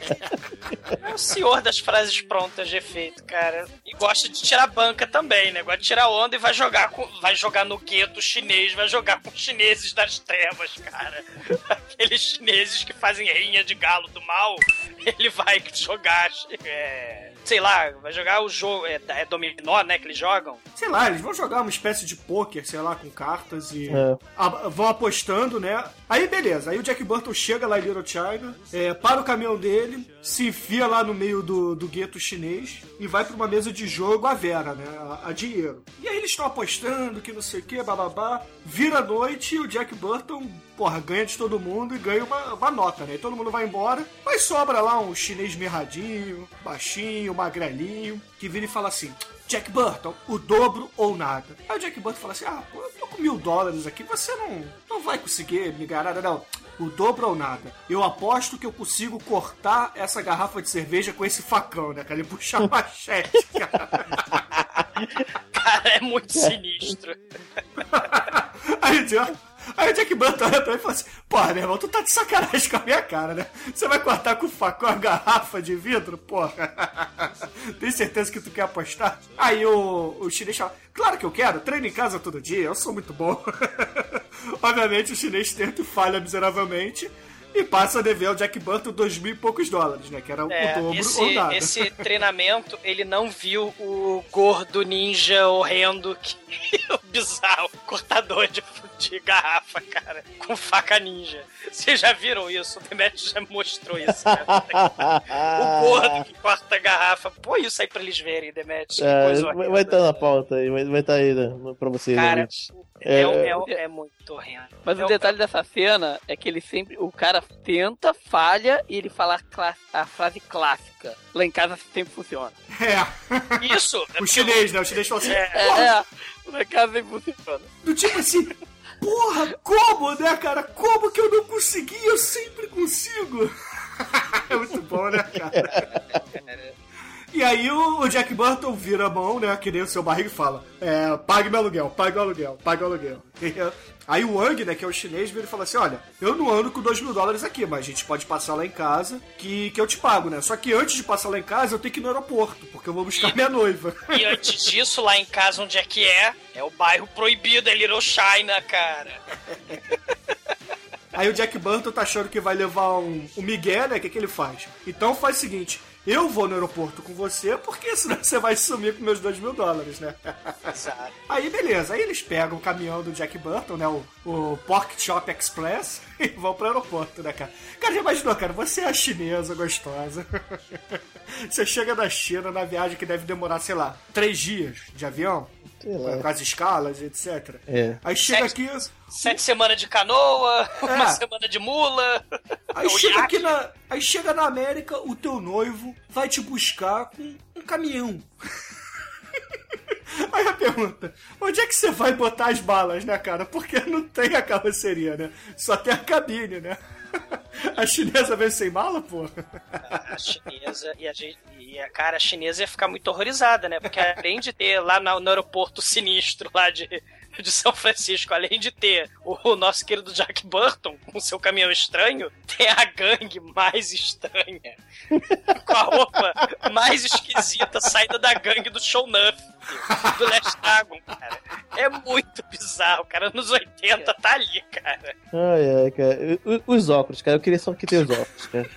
É o senhor das frases prontas de efeito, cara. E gosta de tirar banca também, né? Gosta de tirar onda e vai jogar com, vai jogar no gueto chinês, vai jogar com os chineses das trevas, cara. Aqueles chineses que fazem rinha de galo do mal, ele vai jogar, é, sei lá, vai jogar o jogo, é, é dominó, né, que eles jogam.
Sei lá, eles vão jogar uma espécie de pôquer, sei lá, com cartas e
É.
a- vão apostando, né? Aí beleza, aí o Jack Burton chega lá em Little China, é, para o caminhão dele, se enfia lá no meio do, do gueto chinês e vai pra uma mesa de jogo a Vera, né? A, a dinheiro. E aí eles estão apostando que não sei o que, bababá. Vira a noite e o Jack Burton, porra, ganha de todo mundo e ganha uma, uma nota, né? E todo mundo vai embora, mas sobra lá um chinês mirradinho, baixinho, magrelinho, que vira e fala assim. Jack Burton, o dobro ou nada. Aí o Jack Burton fala assim: Ah, pô, eu tô com mil dólares aqui, você não, não vai conseguir me ganhar nada, não. O dobro ou nada. Eu aposto que eu consigo cortar essa garrafa de cerveja com esse facão, né, cara? Ele puxa a machete, cara.
Cara, é muito sinistro.
Aí, o Jack- aí o Jack Burton olha pra ele e fala assim: Porra, meu irmão, tu tá de sacanagem com a minha cara, né? Você vai cortar com o facão a garrafa de vidro, porra? Tem certeza que tu quer apostar? Aí o, o chinês fala: Claro que eu quero, treino em casa todo dia, eu sou muito bom. Obviamente o chinês tenta e falha miseravelmente. E passa a dever ao Jack Burton dois mil e poucos dólares, né? Que era
É,
o dobro
esse,
ou nada.
esse treinamento, ele não viu o gordo ninja horrendo, que, o bizarro cortador de, de garrafa, cara, com faca ninja. Vocês já viram isso? O Demetrius já mostrou isso, cara. O gordo que corta a garrafa. Pô, isso aí pra eles verem, Demetrius. que
É, vai estar na pauta aí, vai estar aí né, pra vocês.
Cara. É,
É,
é, é muito horrendo.
Mas
É
o detalhe dessa cena é que ele sempre. O cara tenta, falha e ele fala a, a frase clássica. Lá em casa sempre funciona.
É.
Isso!
O chinês, né? O chinês fala assim:
É,
É,
"Porra,
é. Lá em casa sempre funciona.
Do tipo assim, porra, como, né, cara? Como que eu não consegui? Eu sempre consigo. é muito bom, né, cara? E aí o, o Jack Burton vira a mão, né, que nem o seu barriga e fala, é, pague meu aluguel, pague meu aluguel, pague meu aluguel. E, aí o Wang, né, que é o chinês, vira e fala assim, olha, eu não ando com dois mil dólares aqui, mas a gente pode passar lá em casa que, que eu te pago, né? Só que antes de passar lá em casa, eu tenho que ir no aeroporto, porque eu vou buscar minha noiva.
E antes disso, lá em casa, onde é que é? É o bairro proibido, é Little China, cara.
Aí o Jack Burton tá achando que vai levar um, um migué, né? O que, que ele faz? Então faz o seguinte: eu vou no aeroporto com você, porque senão você vai sumir com meus dois mil dólares, né?
Exato.
Aí beleza, aí eles pegam o caminhão do Jack Burton, né? O, o Pork Chop Express e vão pro aeroporto, né, cara? Cara, já imaginou, cara? Você é a chinesa gostosa. você chega da China na viagem que deve demorar, sei lá, três dias de avião. Com as escalas, etc.
É.
Aí chega
Sete-
aqui.
Sete semanas de canoa, uma semana de mula.
Aí
o
chega
iate.
aqui na. Aí chega na América, o teu noivo vai te buscar com um caminhão. Aí a pergunta, onde é que você vai botar as balas, né, cara? Porque não tem a carroceria, né? Só tem a cabine, né? A chinesa vem sem mala, pô?
A chinesa e a gente. E a cara a chinesa ia ficar muito horrorizada, né? Porque além de ter lá no, no aeroporto sinistro lá de, de São Francisco, além de ter o, nosso querido Jack Burton com seu caminhão estranho, tem a gangue mais estranha. com a roupa mais esquisita saída da gangue do Show Nuff, do Last Dragon, cara. É muito bizarro, cara. Nos 80 tá ali, cara.
Ai, ai, cara. Os óculos, cara. Eu queria só que ter os óculos, cara.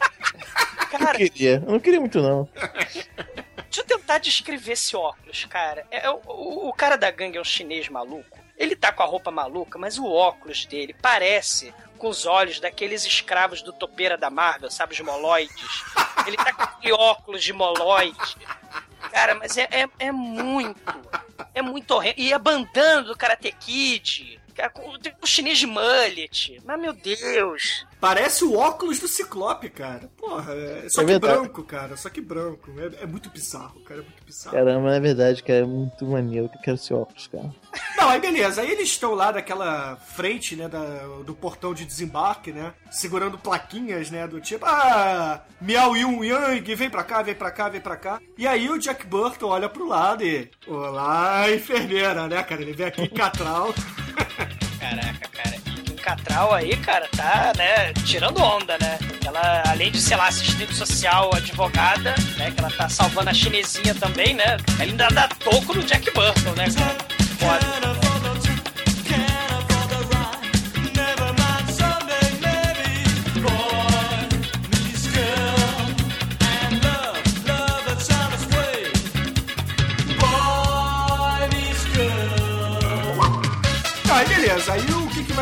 Eu
Cara,
queria. Eu não queria muito, não.
Deixa eu tentar descrever esse óculos, cara. É, o, o- o cara da gangue é um chinês maluco. Ele tá com a roupa maluca, mas o óculos dele parece com os olhos daqueles escravos do topeira da Marvel, sabe? Os moloides. Ele tá com aquele óculos de moloide. Cara, mas é, é, é muito. É muito horrendo. E a bandana do Karate Kid. Cara, com tem o chinês de mullet. Mas, meu Deus.
Parece o óculos do Ciclope, cara. Porra, é... só
É
que
verdade.
branco, cara. Só que branco. É, é muito bizarro, cara. É muito bizarro.
Caramba, é verdade, cara. É muito maneiro que eu quero esse óculos, cara.
Não, aí beleza. Aí eles estão lá daquela frente, né, da- do portão de desembarque, né? Segurando plaquinhas, né, do tipo, ah, Miau Yun Yang, vem pra cá, vem pra cá, vem pra cá. E aí o Jack Burton olha pro lado e, olá, enfermeira, né, cara? Ele vem aqui em Catral.
Caraca, cara. E Kim Catral aí, cara, tá, né, tirando onda, né? Ela, além de, sei lá, assistente social, advogada, né, que ela tá salvando a chinesinha também, né? Ela ainda dá toco no Jack Burton, né, cara? Foda.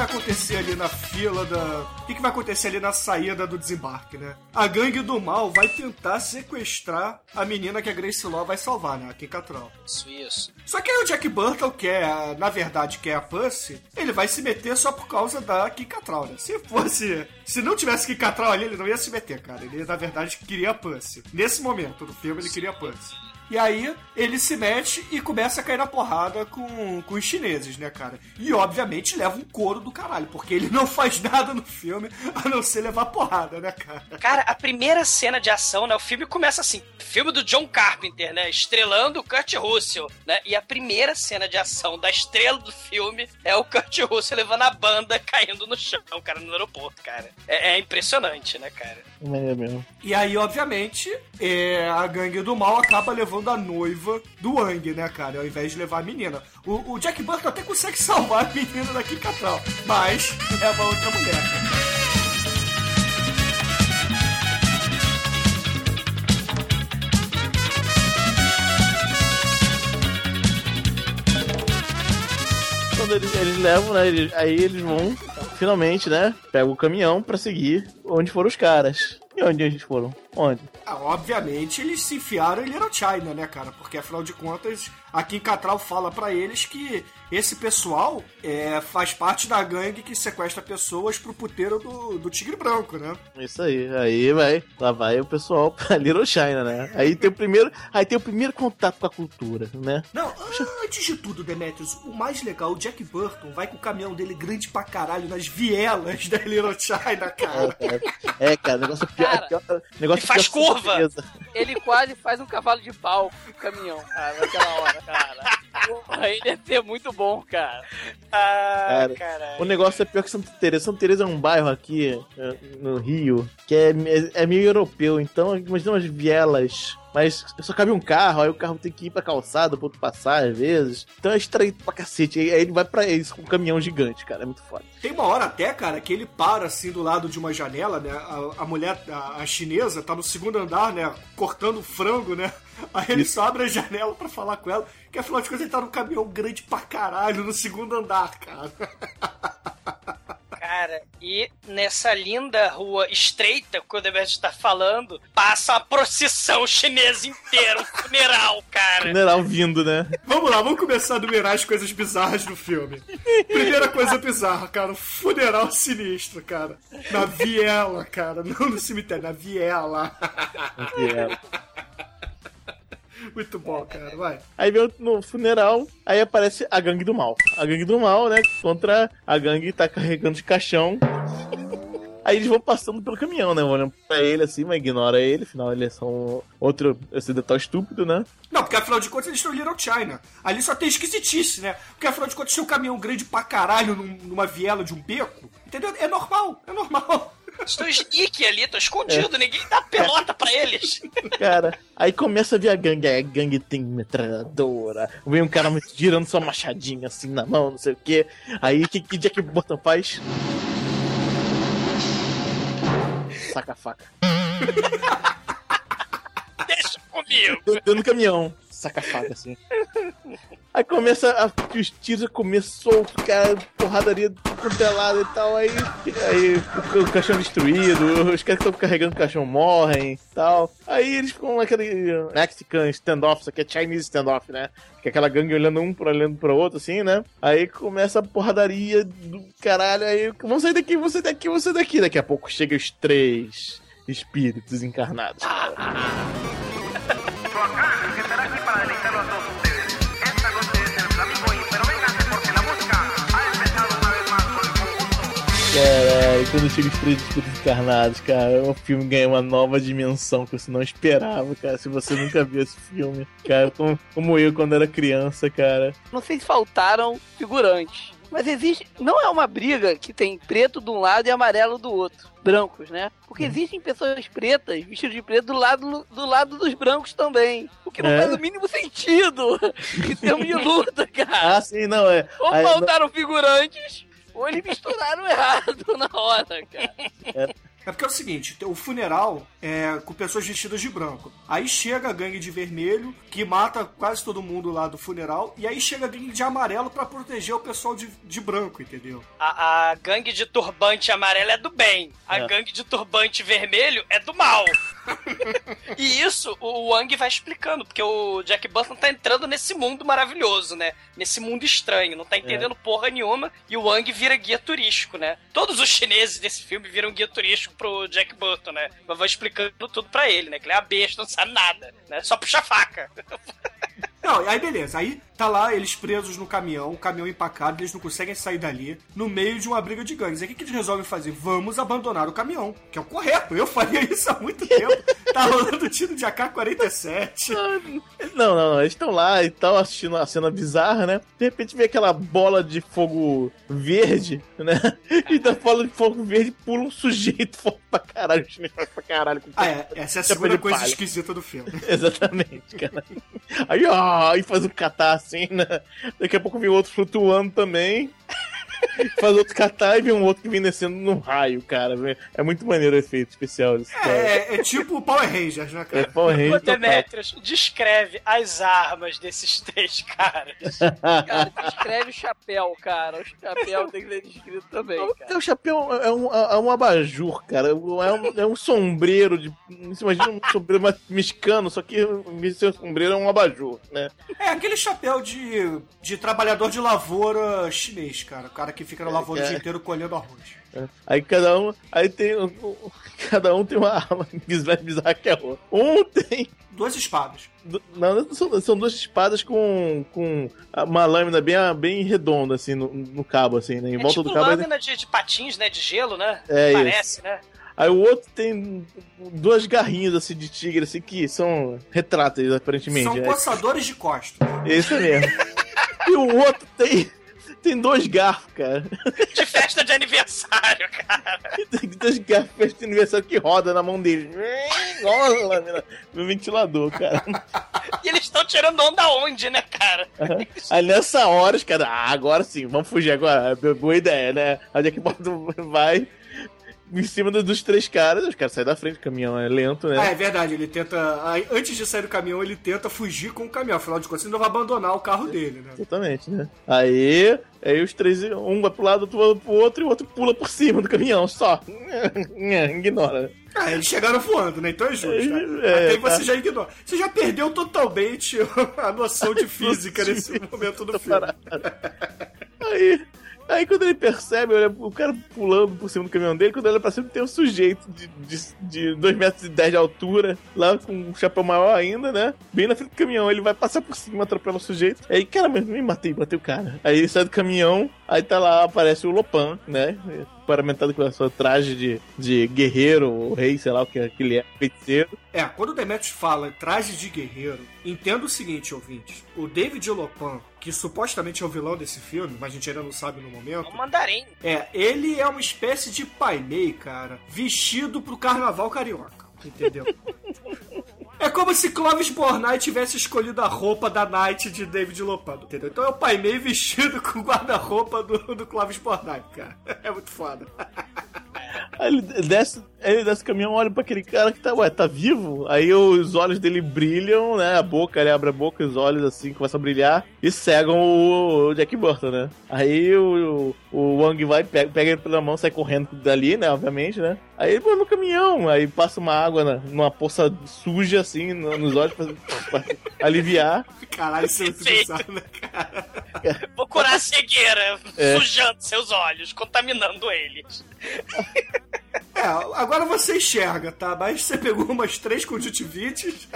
Vai acontecer ali na fila da. O que, que vai acontecer ali na saída do desembarque, né? A gangue do mal vai tentar sequestrar a menina que a Grace Law vai salvar, né? A Kim Cattrall.
Isso, isso.
Só que aí o Jack Burton quer, na verdade, quer a Pussy, ele vai se meter só por causa da Kim Cattrall, né? Se fosse. Se não tivesse Kim Cattrall ali, ele não ia se meter, cara. Ele, na verdade, queria a Pussy. Nesse momento do filme, ele queria a Pussy. E aí, ele se mete e começa a cair na porrada com, com os chineses, né, cara? E, obviamente, leva um couro do caralho, porque ele não faz nada no filme a não ser levar porrada, né, cara?
Cara, a primeira cena de ação, né? O filme começa assim, filme do John Carpenter, né? Estrelando o Kurt Russell, né? E a primeira cena de ação da estrela do filme é o Kurt Russell levando a banda caindo no chão, cara, no aeroporto, cara. É, é impressionante, né, cara?
É maneiro mesmo.
E aí, obviamente, é, a gangue do mal acaba levando a noiva do Wang, né, cara? Ao invés de levar a menina. O, o Jack Burton até consegue salvar a menina daqui Catral, mas leva outra mulher.
Quando eles, eles levam, né? eles- aí eles vão, finalmente, né? Pegam o caminhão pra seguir onde foram os caras. E onde eles foram? Onde?
Ah, obviamente, eles se enfiaram em Little China, né, cara? Porque, afinal de contas, aqui em Catral fala pra eles que esse pessoal é, faz parte da gangue que sequestra pessoas pro puteiro do, do Tigre Branco, né?
Isso aí. Aí vai. Lá vai o pessoal pra Little China, né? Aí tem o primeiro. Aí tem o primeiro contato com a cultura, né?
Não, antes de tudo, Demetrius, o mais legal, o Jack Burton vai com o caminhão dele grande pra caralho nas vielas da Little China, cara.
É, cara, o negócio é pior.
Cara,
pior- negócio
faz curva.
certeza.
Ele quase faz um cavalo de pau com o caminhão, cara, naquela hora, cara. Porra, ele ia ser muito bom, cara.
Ah,
Cara,
caralho.
O negócio é pior que Santa Teresa. Santa Teresa é um bairro aqui eh, no Rio que é, é meio europeu. Então, imagina umas vielas. Mas só cabe um carro, aí o carro tem que ir pra calçada pra outro passar às vezes. Então é estranho pra cacete. Aí ele vai pra isso com um caminhão gigante, cara. É muito foda.
Tem uma hora até, cara, que ele para assim do lado de uma janela, né? A, a mulher, a, a chinesa, tá no segundo andar, né? Cortando frango, né? Aí ele só abre a janela pra falar com ela, que afinal de contas ele tá num caminhão grande pra caralho no segundo andar, cara.
Cara, e nessa linda rua estreita que o Demetrio tá falando, passa a procissão chinesa inteira, um funeral, cara.
General vindo, né?
Vamos lá, vamos começar a numerar as coisas bizarras do filme. Primeira coisa bizarra, cara, um funeral sinistro, cara. Na viela, cara, não no cemitério, na viela.
Viela.
Muito bom, cara, vai.
Aí vem no funeral, aí aparece a gangue do mal. A gangue do mal, né? Contra a gangue que tá carregando de caixão. Aí eles vão passando pelo caminhão, né? Olhando pra ele assim, mas ignora ele, afinal ele é só um outro ocidental estúpido, né?
Não, porque afinal de contas eles estão em Little China. Ali só tem esquisitice, né? Porque afinal de contas tem um caminhão grande pra caralho num- numa viela de um beco. Entendeu? É normal, é normal.
Estão sneak ali, tô escondido, ninguém dá pelota pra eles.
Cara, aí começa a vir a gangue, aí a gangue tem metralhadora, vem um cara girando sua machadinha assim na mão, não sei o que. Aí o que, que Jack Burton faz? Saca a faca.
Deixa comigo.
Dentro do caminhão. Saca a faca, assim. Aí começa a. Os tiros começou a ficar porradaria contelada e tal. Aí, aí o, o caixão destruído, os caras que estão carregando o caixão morrem e tal. Aí eles ficam naquele Mexican standoff, isso aqui é Chinese standoff, né? Que é aquela gangue olhando um para olhando para outro, assim, né? Aí começa a porradaria do caralho. Aí vamos sair daqui, vamos sair daqui, vamos sair daqui. Daqui a pouco chega os três espíritos encarnados. Caralho, quando chega os três espíritos encarnados, cara, o filme ganha uma nova dimensão que você não esperava, cara. Se você nunca viu esse filme, cara, como, como eu quando era criança, cara.
Não sei se faltaram figurantes. Mas existe. Não é uma briga que tem preto de um lado e amarelo do outro. Brancos, né? Porque existem pessoas pretas, vestidas de preto, do lado, do lado dos brancos também. O que não
É.
faz o mínimo sentido em termos de luta, cara.
Ah, sim, não, é.
Ou
Aí,
faltaram figurantes, ou eles misturaram errado na hora, cara.
É porque é o seguinte, o funeral é com pessoas vestidas de branco. Aí chega a gangue de vermelho, que mata quase todo mundo lá do funeral, e aí chega a gangue de amarelo pra proteger o pessoal de, de branco, entendeu?
A, a gangue de turbante amarelo é do bem. A
É.
gangue de turbante vermelho é do mal. e isso o Wang vai explicando, porque o Jack Burton tá entrando nesse mundo maravilhoso, né? Nesse mundo estranho, não tá entendendo porra nenhuma, e o Wang vira guia turístico, né? Todos os chineses desse filme viram guia turístico pro Jack Burton, né? Mas vai explicando tudo pra ele, né? Que ele é uma besta, não sabe nada, né? Só puxa faca.
Não, aí beleza. Aí tá lá eles presos no caminhão, o caminhão empacado, eles não conseguem sair dali, no meio de uma briga de gangues. Aí o que, que eles resolvem fazer? Vamos abandonar o caminhão, que é o correto. Eu faria isso há muito tempo. tá rolando tiro de AK-47.
Não, não, não. Eles estão lá e tal, assistindo a cena bizarra, né? De repente vem aquela bola de fogo verde, né? E da bola de fogo verde pula um sujeito forte pra caralho, chinês pra caralho. Com
Ah, é. Essa é a segunda coisa
palha.
esquisita do filme.
Exatamente, cara. Aí, ó, aí faz um catar assim, né? Daqui a pouco vem outro flutuando também. faz outro catar e vem um outro que vem descendo num raio, cara. É muito maneiro o efeito especial desse cara.
É, é tipo o Power Rangers, né,
É
cara?
Power
Ô,
Ranger total.
Demetrius, descreve as armas desses três caras.
Cara, descreve o chapéu, cara. O chapéu tem que ser descrito também,
O
cara.
o chapéu é um, é um abajur, cara. É um, é um sombreiro de. Você imagina um sombreiro mexicano, só que um sombreiro é um abajur, né?
É aquele chapéu de, de trabalhador de lavoura chinês, cara. O cara que fica na lavoura o
É.
dia inteiro colhendo arroz.
Aí cada um. Aí tem. Cada um tem uma arma mais bizarra que a outra. Um tem.
Duas espadas.
du- Não, são, são duas espadas com, com uma lâmina bem, bem redonda, assim, no, no cabo, assim, né? Em
É
volta
tipo
do cabo.
lâmina de, de patins, né? De gelo, né?
É
Parece, né?
Aí o outro tem duas garrinhas, assim, de tigre, assim, que são retráteis, aparentemente.
São
É,
coçadores de costas.
é isso mesmo. e o outro tem. Tem dois garfos, cara.
De festa de aniversário, cara.
Tem dois garfos de aniversário que roda na mão dele. A lâmina no ventilador, cara.
E eles estão tirando onda onde, né, cara?
Aí nessa hora, os caras, ah, agora sim, vamos fugir agora. Boa ideia, né? Aí Jack Burton vai em cima do- dos três caras, os caras saem da frente, o caminhão é lento, né?
Ah, é verdade, ele tenta. Antes de sair do caminhão, ele tenta fugir com o caminhão. Afinal de contas, ele não vai abandonar o carro dele, né?
Exatamente, né? Aí, aí os três, um vai pro lado, outro vai pro outro e o outro pula por cima do caminhão, só. Ignora.
Ah, eles chegaram voando, né? Então é justo. Né?
É,
Até aí
tá.
você já ignora. Você já perdeu totalmente a noção de física nesse momento do filme.
Aí, aí quando ele percebe, olha, o cara pulando por cima do caminhão dele, quando ele olha pra cima, tem um sujeito de, de, de 2 metros e 10 de altura, lá com um chapéu maior ainda, né? Bem na frente do caminhão, ele vai passar por cima, atropela o sujeito. Aí, cara, mas me matei, matei o cara. Aí ele sai do caminhão, aí tá lá, aparece o Lopan, né? Paramentado com o seu traje de, de guerreiro, ou rei, sei lá o que, que ele é, feiticeiro.
É, quando o Demetrius fala em traje de guerreiro, entenda o seguinte, ouvintes. O David Olopan, que supostamente é o vilão desse filme, mas a gente ainda não sabe no momento.
O mandarim.
É, ele é uma espécie de pai mei, cara, vestido pro carnaval carioca. Entendeu? É como se Clovis Bornai tivesse escolhido a roupa da Night de David Lopando, entendeu? Então é o pai mei vestido com o guarda-roupa do, do Clovis Bornai, cara. É muito foda.
Ele desce, ele desce o caminhão, olha pra aquele cara que tá, ué, tá vivo? Aí os olhos dele brilham, né? A boca, ele abre a boca, os olhos assim começam a brilhar e cegam o Jack Burton, né? Aí o, o, o Wang vai, pega, pega ele pela mão, sai correndo dali, né? Obviamente, né? Aí ele põe no caminhão, aí passa uma água na, numa poça suja assim no- nos olhos pra, pra aliviar.
Caralho, isso é muito né, cara?
Vou curar a cegueira,
É.
sujando seus olhos, contaminando eles.
É, agora você enxerga, tá? Mas você pegou umas três conjuntivites.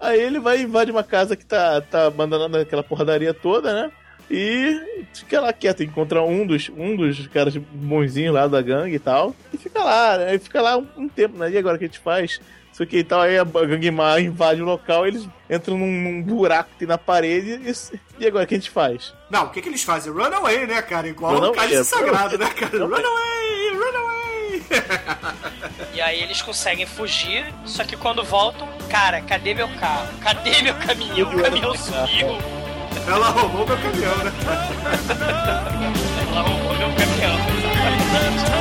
Aí ele vai e invade uma casa que tá, tá abandonando aquela porradaria toda, né? E fica lá quieto, encontra um dos, um dos caras bonzinhos lá da gangue e tal. E fica lá, né? E fica lá um, um tempo, né? E agora o que a gente faz? Isso aqui e tal, aí a gangue má invade o local, eles entram num, num buraco que tem na parede e, e agora o que a gente faz?
Não, o que, que eles fazem? Run away, né, cara? Igual
Run
o
away,
cálice
é,
sagrado, né, cara? Run away, run away.
E aí eles conseguem fugir, só que quando voltam, cara, cadê meu carro? Cadê meu caminhão? O caminhão sumiu.
Ela roubou meu caminhão, né?
Ela roubou meu caminhão.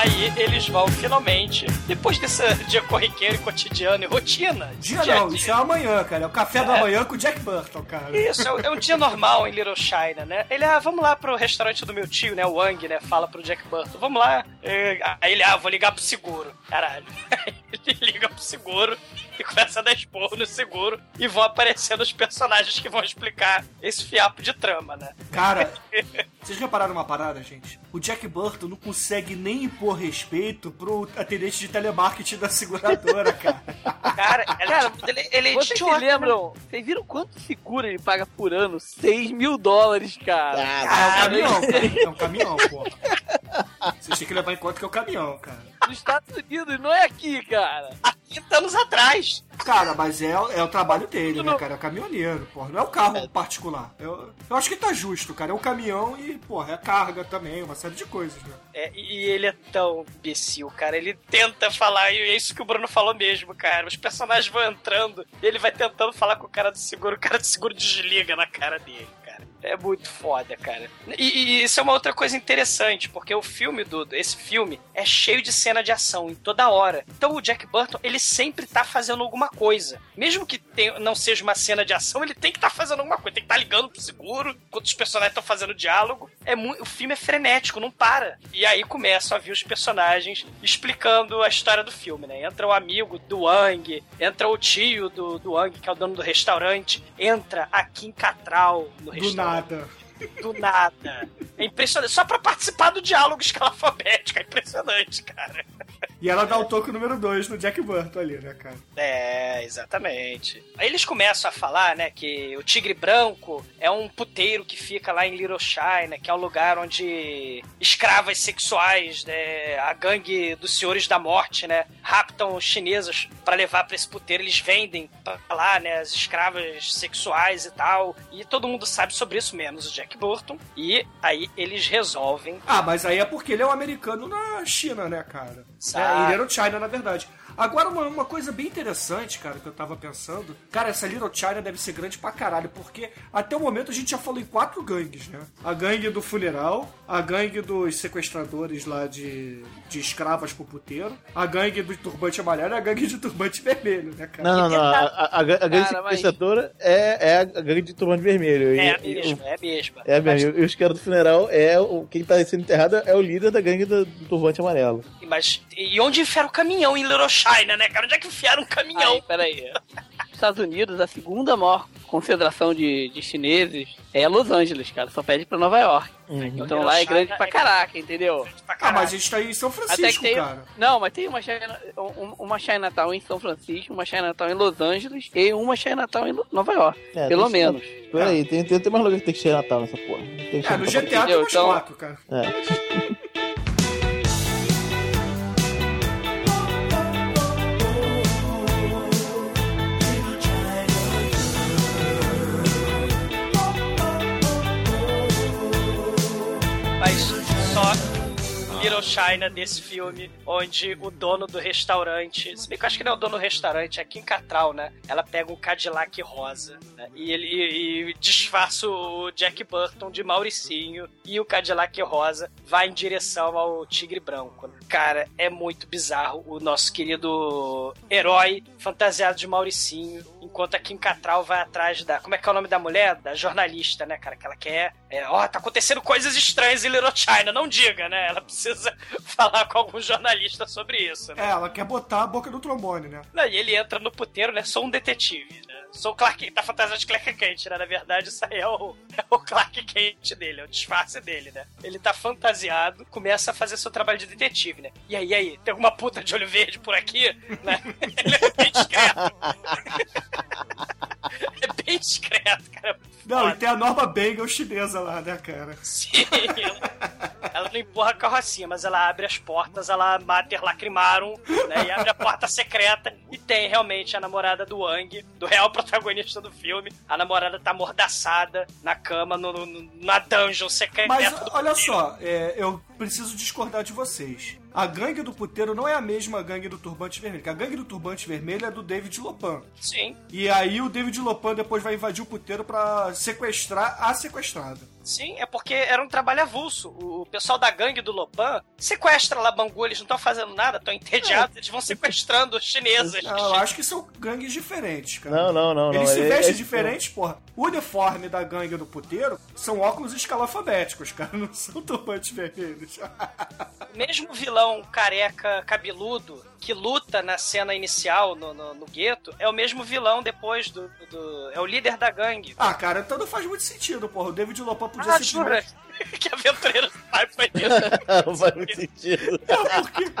Aí eles vão finalmente, depois desse dia corriqueiro e cotidiano e rotina.
Dia
dia
não,
dia.
isso é amanhã, cara. É o café da manhã com o Jack Burton, cara.
Isso, é um- é um dia normal em Little China, né? Ele, ah, vamos lá pro restaurante do meu tio, né? O Wang, né? Fala pro Jack Burton, vamos lá. É, Aí ele, ah, vou ligar pro seguro. Caralho. Ele liga pro seguro e começa a dar esporro no seguro e vão aparecendo os personagens que vão explicar esse fiapo de trama, né?
Cara, vocês repararam uma parada, gente? O Jack Burton não consegue nem impor respeito pro atendente de telemarketing da seguradora, cara.
Cara,
Cara,
ele, ele é
Vocês se
né?
lembram? Vocês viram quanto seguro ele paga por ano? 6 mil dólares, cara.
Ah, é um caminhão, cara. É um caminhão, porra. Vocês têm que levar em conta que é o caminhão, cara.
Nos Estados Unidos, não é aqui, cara.
Há 30 anos atrás.
Cara, mas é, é o trabalho dele, né, cara? É o caminhoneiro, porra. Não é o carro particular. Eu, eu acho que tá justo, cara. É um caminhão e, porra, é carga também, uma série de coisas, né?
É, e ele é tão imbecil, cara. Ele tenta falar, e é isso que o Bruno falou mesmo, cara. Os personagens vão entrando, e ele vai tentando falar com o cara do seguro, o cara do seguro desliga na cara dele. É muito foda, cara. E, e isso é uma outra coisa interessante, porque o filme do. Esse filme é cheio de cena de ação em toda hora. Então o Jack Burton, ele sempre tá fazendo alguma coisa. Mesmo que não seja uma cena de ação, ele tem que estar fazendo alguma coisa. Tem que estar ligando pro seguro, enquanto os personagens estão fazendo diálogo. É mu- o filme é frenético, não para. E aí começam a vir os personagens explicando a história do filme, né? Entra o amigo do Wang, entra o tio do, do Wang, que é o dono do restaurante, entra a Kim Catral no
Do
restaurante.
Nada.
Do nada. É impressionante. Só pra participar do diálogo escala alfabética. É impressionante, cara.
E ela dá o toque número 2 no Jack Burton ali, né, cara?
É, exatamente. Aí eles começam a falar, né, que o Tigre Branco é um puteiro que fica lá em Little China, que é um lugar onde escravas sexuais, né, a gangue dos Senhores da Morte, né, raptam chinesas pra levar pra esse puteiro, eles vendem pra lá, né, as escravas sexuais e tal. E todo mundo sabe sobre isso, menos o Jack Burton. E aí eles resolvem
Ah, mas aí é porque ele é um americano na China, né, cara?
Sabe.
É, ele era o China, na verdade. Agora, uma, uma coisa bem interessante, cara, que eu tava pensando. Cara, essa Little China deve ser grande pra caralho, porque até o momento a gente já falou em quatro gangues, né? A gangue do funeral, a gangue dos sequestradores lá de, de escravas pro puteiro, a gangue do turbante amarelo e a gangue de turbante vermelho, né, cara?
Não, não, não. A, a, a, gan- a gangue
Cara, mas-
sequestradora é, é a gangue de turbante vermelho.
É
E-
a mesma, é a mesma.
É mesmo. E os caras do funeral é o quem tá sendo enterrado é o líder da gangue do, do turbante amarelo.
Mas e onde enfiaram o caminhão em Little China, né, cara? Onde é que enfiaram um caminhão?
Aí, peraí. Estados Unidos, a segunda maior concentração de, de chineses é Los Angeles, cara. Só pede pra Nova York. Então lá é grande pra caraca, entendeu?
Ah, mas a gente tá em São
Até que
Francisco,
tem.
cara.
Não, mas tem uma, China, um- uma Chinatown em São Francisco, uma Chinatown em Los Angeles e uma Chinatown em Nova York.
É,
pelo menos.
Peraí, tem, tem, tem mais lugar que tem que ser Natal nessa porra. Tem
É, no GTA tem umas
Então-
quatro, cara.
É.
Little China desse filme, onde o dono do restaurante, se bem que eu acho que não é o dono do restaurante, é Kim Catral, né? Ela pega um Cadillac rosa né? e ele e, e disfarça o Jack Burton de Mauricinho e o Cadillac rosa vai em direção ao Tigre Branco. Cara, é muito bizarro o nosso querido herói fantasiado de Mauricinho, enquanto a Kim Catral vai atrás da. Como é que é o nome da mulher? Da jornalista, né, cara? Que ela quer. É, ó, tá acontecendo coisas estranhas em Little China, não diga, né? Ela precisa falar com algum jornalista sobre isso, né?
É, ela quer botar a boca no trombone, né?
Não, E ele entra no puteiro, né? Sou um detetive, né? Sou o Clark tá fantasiado de Clark Kent, né? Na verdade, isso aí é o, é o Clark Kent dele, é o disfarce dele, né? Ele tá fantasiado, começa a fazer seu trabalho de detetive, né? E aí, e aí, tem alguma puta de olho verde por aqui? Né? Ele é bem discreto. é bem discreto, cara.
Não, e tem a Norma Bagel chinesa lá, né, cara?
Sim, ela, ela não empurra a carrocinha, mas ela abre as portas, ela mater lacrimaram, né? E abre a porta secreta e tem realmente a namorada do Wang, do real protagonista do filme. A namorada tá amordaçada na cama, no, no- na dungeon secreta.
Mas olha só, é, eu preciso discordar de vocês. A gangue do puteiro não é a mesma gangue do turbante vermelho. que A gangue do turbante vermelho é do David Lopan.
Sim,
E aí o David Lopan depois vai invadir o puteiro pra sequestrar a sequestrada.
sim, é porque era um trabalho avulso. O pessoal da gangue do Lopan sequestra lá Bangu, eles não estão fazendo nada, estão entediados, eles vão sequestrando chinesas.
Ah, eu acho que são gangues diferentes, cara.
Não, não, não.
Eles
não.
se
é-
vestem
é-
diferentes, porra. Uniforme da gangue do puteiro são óculos escalafabéticos, cara. Não são turbantes vermelhos.
Mesmo vilão careca cabeludo que luta na cena inicial no, no, no gueto é o mesmo vilão depois do, do- É o líder da gangue.
ah, cara, então não faz muito sentido, porra. O David Lopan podia
Ah,
ser
jura? que aventureiro do pai foi isso.
Não faz muito sentido.
Não, porque...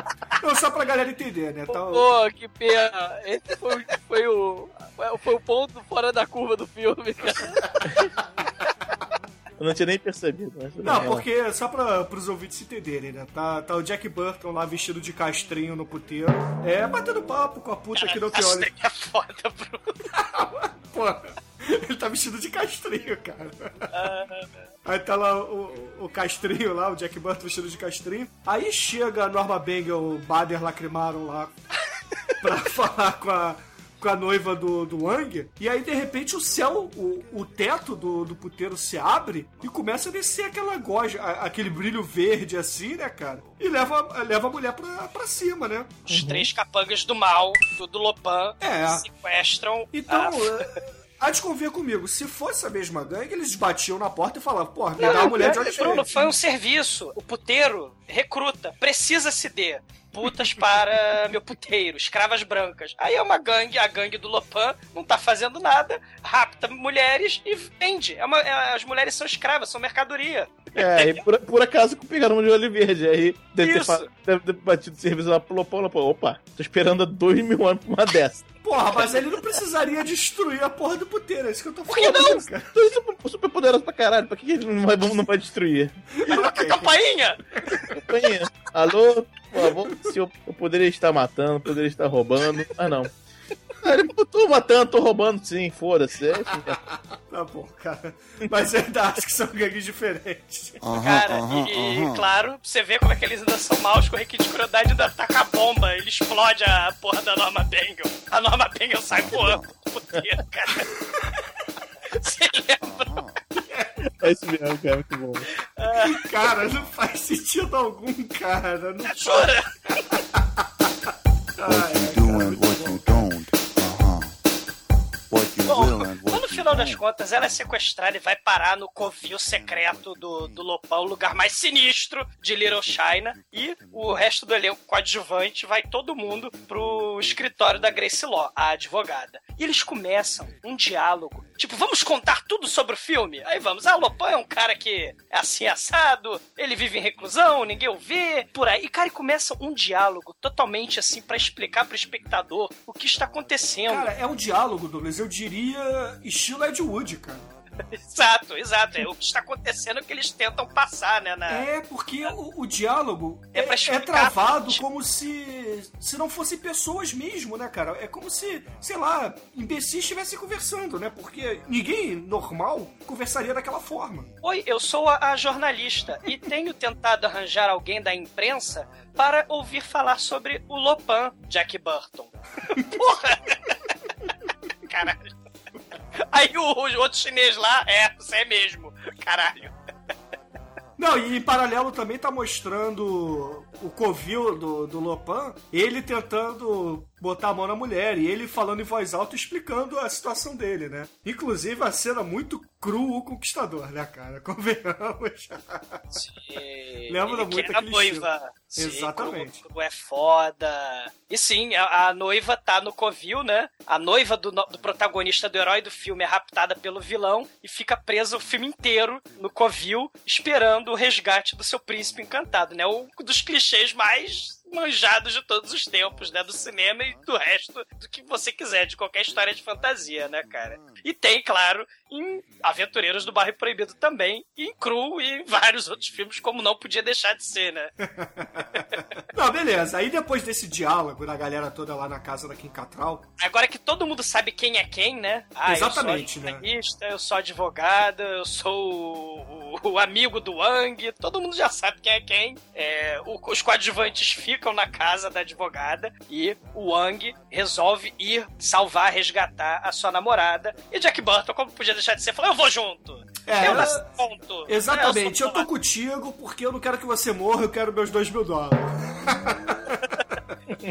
Não, só pra galera entender, né? Então,
Pô, que pena. Esse foi, foi o. Foi o ponto fora da curva do filme, cara.
Eu não tinha nem percebido.
Não, porque, só pra, pros ouvintes entenderem, né? Tá, tá o Jack Burton lá vestido de castrinho no puteiro. É, batendo papo com a puta que não tem olho.
É foda, Bruno.
Pô, ele tá vestido de castrinho, cara. Aí tá lá o, o castrinho lá, o Jack Burton vestido de castrinho. Aí chega a Norma Bengel, o Bader Lacrimaram lá pra falar com a, com a noiva do, do Wang. E aí, de repente, o céu, o, o teto do, do puteiro se abre e começa a descer aquela goja, a- aquele brilho verde assim, né, cara? E leva, leva a mulher pra, pra cima, né?
Os três capangas do mal, do, do Lopan,
É.
sequestram.
Então,
a-
é, há de convir comigo, se fosse a mesma gangue, eles batiam na porta e falavam, porra, me
Não,
dá uma mulher de
Bruno,
olho
Bruno, foi um serviço. O puteiro recruta, precisa-se de putas para meu puteiro, escravas brancas. Aí é uma gangue, a gangue do Lopan não tá fazendo nada, rapta mulheres e vende. É uma- é- as mulheres são escravas, são mercadoria.
É, e por, por acaso pegaram um de olho verde. Aí deve ter, fa- deve ter batido serviço lá Lopão. Lopão, opa, tô esperando há dois mil anos pra uma dessa.
Porra, mas ele não precisaria destruir a porra do puteiro, é isso que eu tô
que
falando,
não?
cara.
Tô super, super poderoso pra caralho. Pra que que ele não vai, não vai destruir?
A campainha!
Campanha. Alô, por favor, se eu, eu poderia estar matando, poderia estar roubando, mas não. Ah, ele, tô matando, tô roubando sim, foda-se. É,
Tá bom, cara. Mas eu ainda acho que são gangues diferentes.
Cara, e, e, claro, você vê como é que eles ainda são maus com o requinte de crueldade ainda taca a bomba, ele explode a porra da Norma Bengel. A Norma Bengel sai voando do puteiro, cara. Você lembra?
é isso mesmo, cara, muito bom.
Cara, não faz sentido algum, cara. Não
Jura?
Ai,
What you
Bom,
will and
mas
what
no
you
final das contas, ela é sequestrada e vai parar no covil secreto do, do Lopão, o lugar mais sinistro de Little China. E o resto do elenco coadjuvante vai todo mundo pro escritório da Grace Law, a advogada. E eles começam um diálogo. Tipo, vamos contar tudo sobre o filme? Aí vamos. Ah, o Lopan é um cara que é assim assado, ele vive em reclusão, ninguém o vê, por aí. E, cara, e começa um diálogo totalmente assim pra explicar pro espectador o que está acontecendo.
Cara, é um diálogo, Douglas, eu diria estilo Ed Wood, cara.
exato, exato. É o que está acontecendo que eles tentam passar, né? Na...
É, porque o, o diálogo
É
é, é travado como se se não fossem pessoas mesmo, né, cara? É como se, sei lá, imbecis estivessem conversando, né? Porque ninguém normal conversaria daquela forma.
Oi, eu sou a, a jornalista e tenho tentado arranjar alguém da imprensa para ouvir falar sobre o Lopan, Jack Burton. Porra! Caralho. Aí o, o outro chinês lá, é, você é mesmo. Caralho.
Não, e em paralelo também tá mostrando o covil do, do Lopan, ele tentando botar a mão na mulher e ele falando em voz alta explicando a situação dele, né? Inclusive a cena muito cru o conquistador, né, cara? Convenhamos. Lembra
Ele
muito aquele
noiva. Sim,
Exatamente.
Cru, é foda. E sim, a, a noiva tá no covil, né? A noiva do, do protagonista do herói do filme é raptada pelo vilão e fica presa o filme inteiro no covil, esperando o resgate do seu príncipe encantado, né? Um dos clichês mais manjados de todos os tempos, né? Do cinema e do resto do que você quiser, de qualquer história de fantasia, né, cara? E tem, claro, em Aventureiros do Bairro Proibido também, em Cru e em vários outros filmes, como não podia deixar de ser, né?
Não, beleza. Aí depois desse diálogo da galera toda lá na casa da Kim Catral,
Agora que todo mundo sabe quem é quem, né? Ah,
Exatamente,
eu
né?
sou jornalista, eu sou advogada, eu sou o, o- o amigo do Wang, todo mundo já sabe quem é quem. É, o- os coadjuvantes ficam na casa da advogada e o Wang resolve ir salvar, resgatar a sua namorada. E Jack Burton, como podia deixar de ser, falou: Eu vou junto.
É,
eu nasci ponto.
Exatamente,
É,
eu tô contigo porque eu não quero que você morra, eu quero meus dois mil dólares.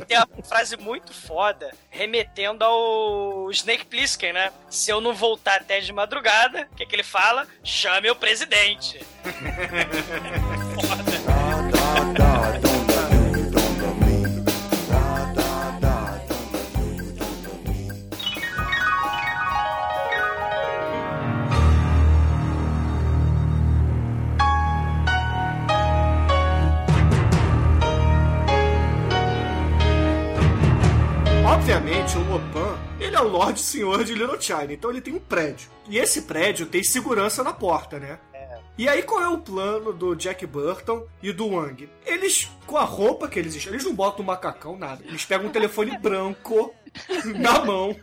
Tem uma frase muito foda remetendo ao Snake Plissken, né? Se eu não voltar até de madrugada, o que, que ele fala? Chame o presidente.
Obviamente, o Lopan, ele é o Lorde Senhor de Little China, então ele tem um prédio. E esse prédio tem segurança na porta, né? E aí, qual é o plano do Jack Burton e do Wang? Eles, com a roupa que eles eles não botam um macacão, nada. Eles pegam um telefone branco na mão.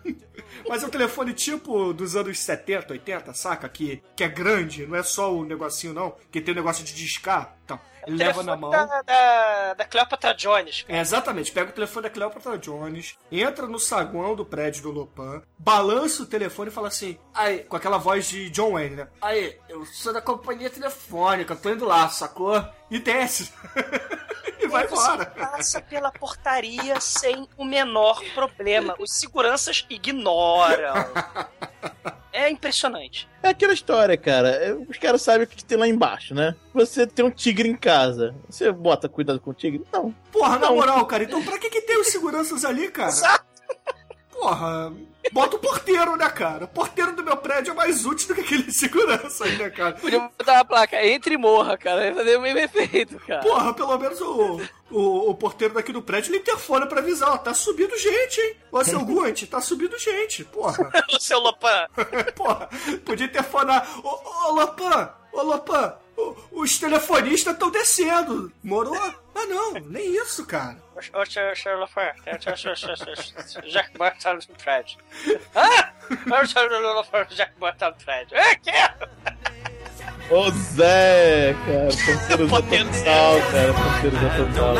Mas é um telefone tipo dos anos 70, 80, saca? Que, que é grande, não é só o negocinho, não. Que tem o negócio de discar. Então, leva na mão.
Da, da, da Cleopatra Jones.
É, exatamente. Pega o telefone da Cleopatra Jones, entra no saguão do prédio do Lopan, balança o telefone e fala assim, aí, com aquela voz de John Wayne, né? Aí, eu sou da companhia telefônica, tô indo lá, sacou? E desce. e vai embora.
passa pela portaria sem o menor problema. Os seguranças ignoram. É impressionante.
É aquela história, cara. É, Os caras sabem o que tem lá embaixo, né? Você tem um tigre em casa. Você bota cuidado com o tigre? Não.
Porra, na
Não.
moral, cara, então pra que que tem os seguranças ali, cara?
Exato.
Porra, bota o porteiro, né, cara? O porteiro do meu prédio é mais útil do que aquele segurança aí, né, cara?
Podia botar uma placa, entre e morra, cara. Ia fazer o mesmo efeito, cara.
Porra, pelo menos o, o, o porteiro daqui do prédio ele interfona pra avisar, ó, tá subindo gente, hein? Ô, seu Guante, tá subindo gente, porra.
O seu Lopan.
porra, podia interfonar. Ô, ô, Lopan, ô, Lopan, o- os telefonistas estão descendo, morou? Ah, não, nem isso, cara.
Jack Burton no prédio. Ah! Jack Burton no prédio. É, que é?
Ô Zé, cara. Ponteiro Zé
Ponteiro Zé.
total, cara. Ponteiro Zé total.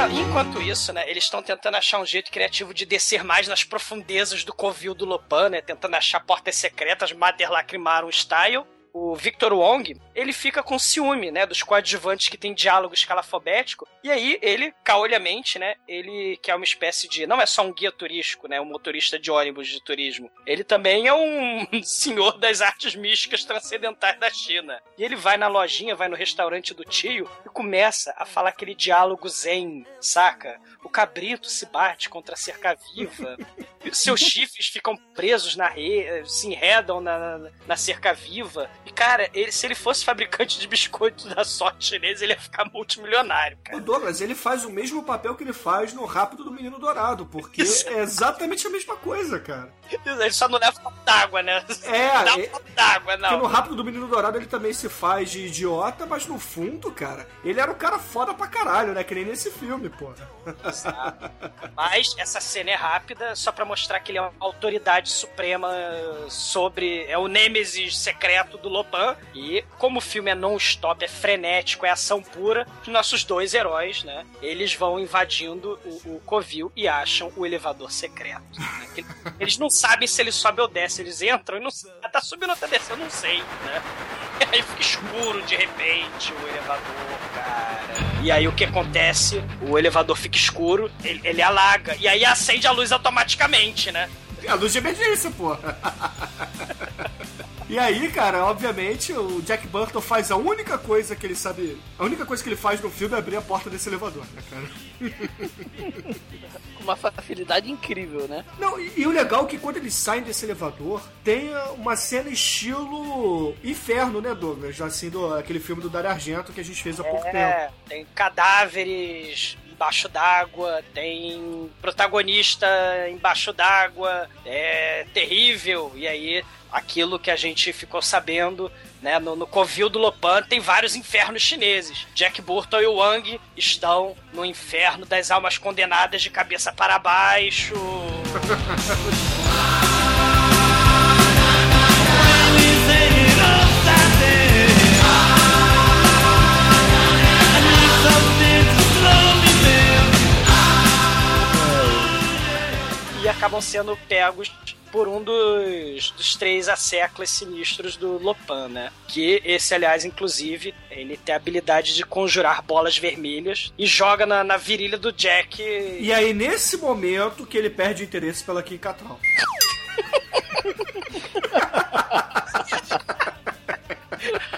Não, enquanto isso, né, eles estão tentando achar um jeito criativo de descer mais nas profundezas do covil do Lopan, né, tentando achar portas secretas, Mater Lacrimaram style. O Victor Wong, ele fica com ciúme, né, dos coadjuvantes que tem diálogo escalafobético, e aí ele, caolhamente, né, ele que é uma espécie de, não é só um guia turístico, né, um motorista de ônibus de turismo, ele também é um senhor das artes místicas transcendentais da China. E ele vai na lojinha, vai no restaurante do tio e começa a falar aquele diálogo zen, saca? O cabrito se bate contra a cerca viva, seus chifres ficam presos na rede, se enredam na, na, cerca viva. Cara, ele, se ele fosse fabricante de biscoitos da sorte chinesa, ele ia ficar multimilionário, cara.
O Douglas, ele faz o mesmo papel que ele faz no Rápido do Menino Dourado, porque
Isso.
é exatamente a mesma coisa, cara.
Ele só não leva copo d'água, né?
É,
Dá
é-
d'água,
Porque no
não.
Rápido do Menino Dourado ele também se faz de idiota, mas no fundo, cara, ele era um cara foda pra caralho, né? Que nem nesse filme, pô.
Mas essa cena é rápida, só pra mostrar que ele é uma autoridade suprema sobre. É o Nêmesis secreto do E como o filme é non-stop, é frenético, é ação pura, os nossos dois heróis, né? Eles vão invadindo o, o Covil e acham o elevador secreto. né? Eles não sabem se ele sobe ou desce, eles entram e não ah, tá subindo ou tá descendo, não sei, né? E aí fica escuro de repente o elevador, cara. E aí o que acontece? O elevador fica escuro, ele, ele alaga, e aí acende a luz automaticamente, né?
A luz de emergência, pô. E aí, cara, obviamente, o Jack Burton faz a única coisa que ele sabe. A única coisa que ele faz no filme é abrir a porta desse elevador, né, cara?
Com uma facilidade incrível, né?
Não, e, e o legal é que quando eles saem desse elevador, tem uma cena estilo inferno, né, Douglas? Assim, do, aquele filme do Dario Argento que a gente fez há pouco tempo.
É, tem cadáveres embaixo d'água, tem protagonista embaixo d'água, é terrível. E aí, aquilo que a gente ficou sabendo, né, no, no Covil do Lopan tem vários infernos chineses. Jack Burton e Wang estão no inferno das almas condenadas de cabeça para baixo. acabam sendo pegos por um dos, dos três asseclas sinistros do Lopan, né? Que esse, aliás, inclusive, ele tem a habilidade de conjurar bolas vermelhas e joga na, na virilha do Jack.
E aí, nesse momento, que ele perde o interesse pela Kim.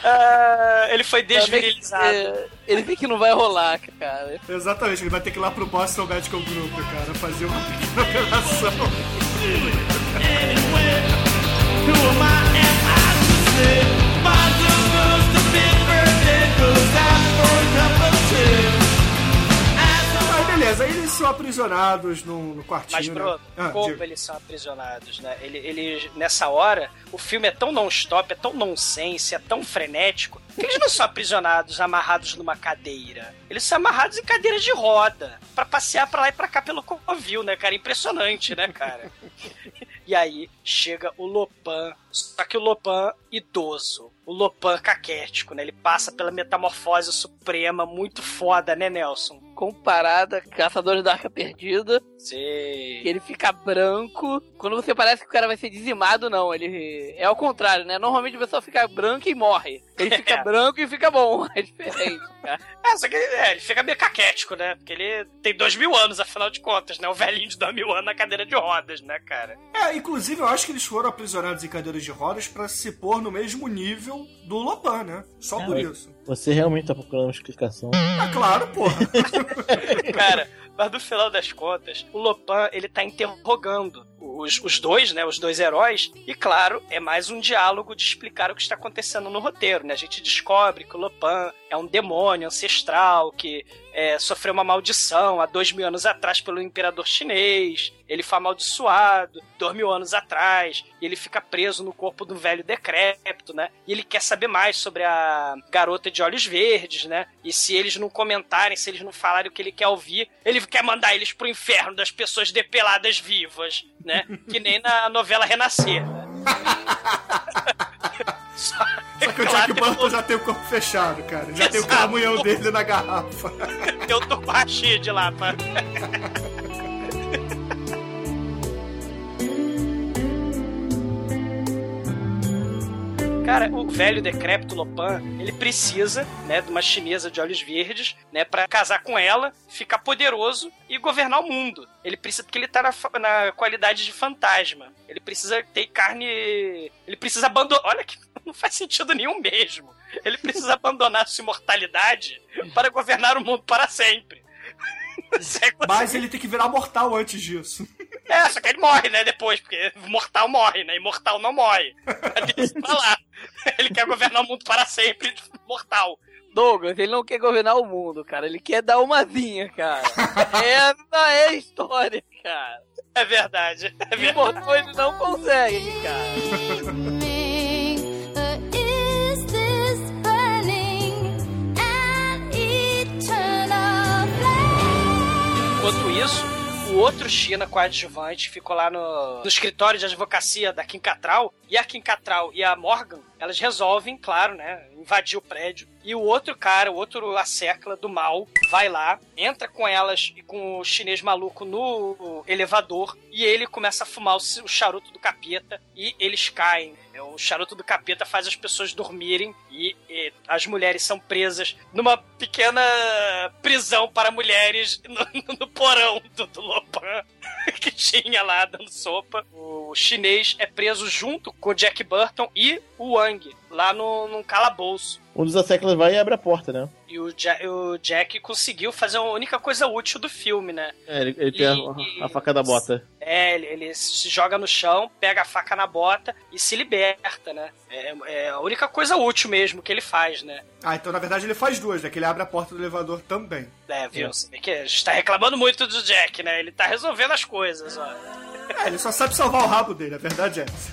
Ah, ele foi desvirilizado.
É, ele vê que não vai rolar, cara.
Exatamente, ele vai ter que ir lá pro Boston Medical Group, cara, fazer uma pequena operação. Mas beleza, aí eles são aprisionados no, no quartinho.
Mas, bro,
né? Ah,
como
diga.
eles são aprisionados, né? Ele, ele, nessa hora, o filme é tão non-stop, é tão nonsense, é tão frenético, que eles não são aprisionados, amarrados numa cadeira. Eles são amarrados em cadeiras de roda, pra passear pra lá e pra cá pelo Covil, né, cara? Impressionante, né, cara? E aí chega o Lopan, só que o Lopan idoso, o Lopan caquético, né? Ele passa pela metamorfose suprema, muito foda, né, Nelson?
Comparada a Caçadores da Arca Perdida,
Sei.
que ele fica branco. Quando você parece que o cara vai ser dizimado, não. Ele é ao contrário, né? Normalmente a pessoa fica branca e morre. Ele fica
É.
branco e fica bom. É diferente, cara.
É, só que é, ele fica meio caquético, né? Porque ele tem dois mil anos, afinal de contas, né? O velhinho de dois mil anos na cadeira de rodas, né, cara?
É, inclusive eu acho que eles foram aprisionados em cadeiras de rodas pra se pôr no mesmo nível do Lopan, né? Só
Ah,
por isso.
Você realmente tá procurando uma explicação.
Ah, claro, porra.
Cara, mas no final das contas, o Lopan, ele tá interrogando os, os dois, né? Os dois heróis. E claro, é mais um diálogo de explicar o que está acontecendo no roteiro, né? A gente descobre que o Lopan é um demônio ancestral que é, sofreu uma maldição há dois mil anos atrás pelo imperador chinês. Ele foi amaldiçoado dois mil anos atrás. E ele fica preso no corpo de um velho decrépito, né? E ele quer saber mais sobre a garota de olhos verdes, né? E se eles não comentarem, se eles não falarem o que ele quer ouvir, ele quer mandar eles pro inferno das pessoas depeladas vivas, né? Que nem na novela Renascer, né? Só,
Só que o Jack Burton já tem o corpo fechado, cara. Já tem o
Exato.
caramunhão dele na garrafa.
Eu tô com a de pra... Cara, o velho decrépito Lopan, ele precisa, né, de uma chinesa de olhos verdes, né, para casar com ela, ficar poderoso e governar o mundo. Ele precisa, porque ele tá na, na qualidade de fantasma. Ele precisa ter carne. Ele precisa abandonar. Olha que não faz sentido nenhum mesmo. Ele precisa abandonar sua imortalidade para governar o mundo para sempre. Você.
Mas ele tem que virar mortal antes disso.
É, só que ele morre, né, depois, porque mortal morre, né? Imortal não morre. Deixa pra lá. Ele quer governar o mundo para sempre, mortal.
Douglas, ele não quer governar o mundo, cara. Ele quer dar umazinha, cara. Essa é a história, cara.
É verdade. É verdade.
mortal ele não consegue, cara.
Enquanto isso, o outro China coadjuvante ficou lá no, no escritório de advocacia da Kim Catral, e a Kim Catral e a Morgan, elas resolvem, claro, né, invadir o prédio. E o outro cara, o outro assecla do mal, vai lá, entra com elas e com o chinês maluco no elevador, e ele começa a fumar o charuto do capeta, e eles caem. O charuto do capeta faz as pessoas dormirem e, e as mulheres são presas numa pequena prisão para mulheres no, no porão do, do Lopan que tinha lá dando sopa. O chinês é preso junto com o Jack Burton e o Wang lá no, num calabouço.
Um dos asseclas vai e abre a porta, né?
E o, Ja- o Jack conseguiu fazer a única coisa útil do filme, né?
É, ele, ele tem a, a faca da bota.
É, ele, ele se joga no chão, pega a faca na bota e se liberta, né? É, é a única coisa útil mesmo que ele faz, né?
Ah, então na verdade ele faz duas, né? Que ele abre a porta do elevador também.
É, viu? Você vê que a gente tá reclamando muito do Jack, né? Ele tá resolvendo as coisas, ó.
É, ele só sabe salvar o rabo dele, a verdade é essa.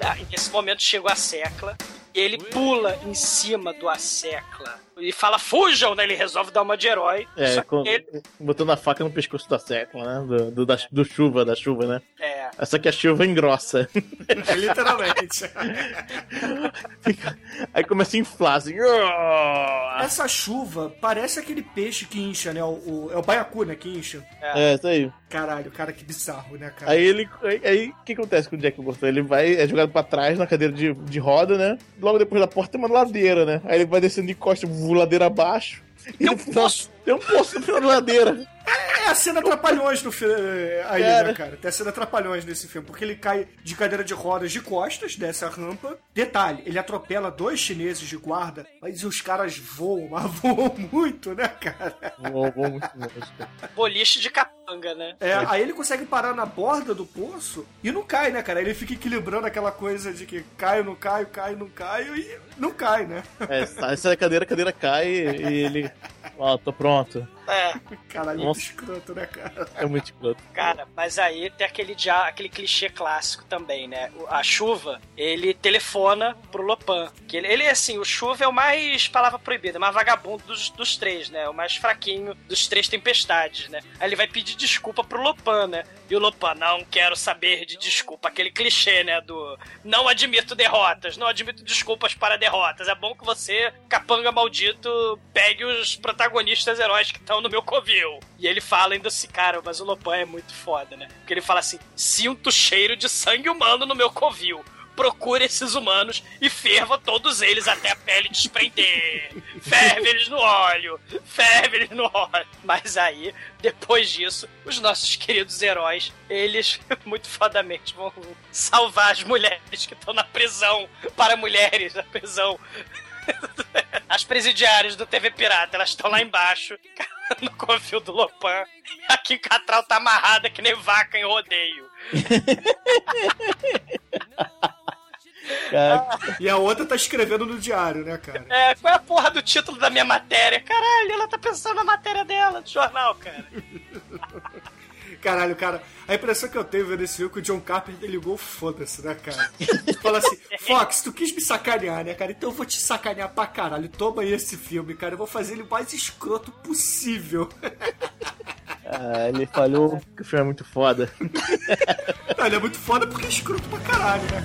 Ah, e nesse momento chegou a Secla, e ele pula em cima do Assecla e fala, fujam, né? Ele resolve dar uma de herói.
É,
só
com-
ele,
botando a faca no pescoço da secla, né? Do, do, da, do chuva, da chuva, né?
é,
Essa que a chuva engrossa.
É, literalmente.
Aí começa a inflar, assim.
Essa chuva parece aquele peixe que incha, né? O, o- é o baiacu, né? Que incha.
É, isso aí.
Caralho, cara, que bizarro, né, cara?
Aí ele. Aí aí, o que acontece com o Jack Burton? Ele vai, é jogado pra trás na cadeira de, de roda, né? Logo depois da porta tem uma ladeira, né? Aí ele vai descendo de costas, ladeira abaixo. E Tem um poço no final da ladeira.
É a cena Trapalhões no filme aí,
Cara.
né, cara? Tem a cena Trapalhões nesse filme, porque ele cai de cadeira de rodas de costas dessa rampa. Detalhe, ele atropela dois chineses de guarda, mas os caras voam, mas voam muito, né, cara?
Vou, vou muito longe.
boliche de capanga, né?
É, aí ele consegue parar na borda do poço e não cai, né, cara? Ele fica equilibrando aquela coisa de que caio, não caio, caio, não caio e não cai, né?
É, sai sai da cadeira, a cadeira cai e ele. Ó, tô pronto.
É,
Caralho,
Nossa.
muito escroto, né, cara?
É muito escroto.
cara, mas aí tem aquele, dia, aquele clichê clássico também, né? A chuva, ele telefona pro Lopan. Que ele, ele, assim, o chuva é o mais palavra proibida, é o mais vagabundo dos, dos três, né? O mais fraquinho dos três tempestades, né? Aí ele vai pedir desculpa pro Lopan, né? E o Lopan, não quero saber de desculpa. Aquele clichê, né? Do não admito derrotas, não admito desculpas para derrotas. É bom que você, capanga maldito, pegue os protagonistas heróis que estão no meu covil. E ele fala ainda assim, cara, mas o Lopan é muito foda, né? Porque ele fala assim: sinto cheiro de sangue humano no meu covil. Procure esses humanos e ferva todos eles até a pele desprender. Ferve eles no óleo. Ferve eles no óleo. Mas aí, depois disso, os nossos queridos heróis, eles muito fodamente vão salvar as mulheres que estão na prisão para mulheres, na prisão. As presidiárias do TV Pirata, elas estão lá embaixo, no covil do Lopan. Aqui Catral tá amarrada que nem vaca em rodeio.
Cara,
E a outra tá escrevendo no diário, né, cara?
É, qual é a porra do título da minha matéria? Caralho, ela tá pensando na matéria dela, do jornal, cara.
Caralho, cara, a impressão que eu tenho vendo esse filme é que o John Carpenter ligou foda-se, né, cara? Fala assim, Fox, tu quis me sacanear, né, cara? Então eu vou te sacanear pra caralho. Toma aí esse filme, cara. Eu vou fazer ele o mais escroto possível.
ah, ele falhou que o filme é muito foda.
Não, ele é muito foda porque é escroto pra caralho, né?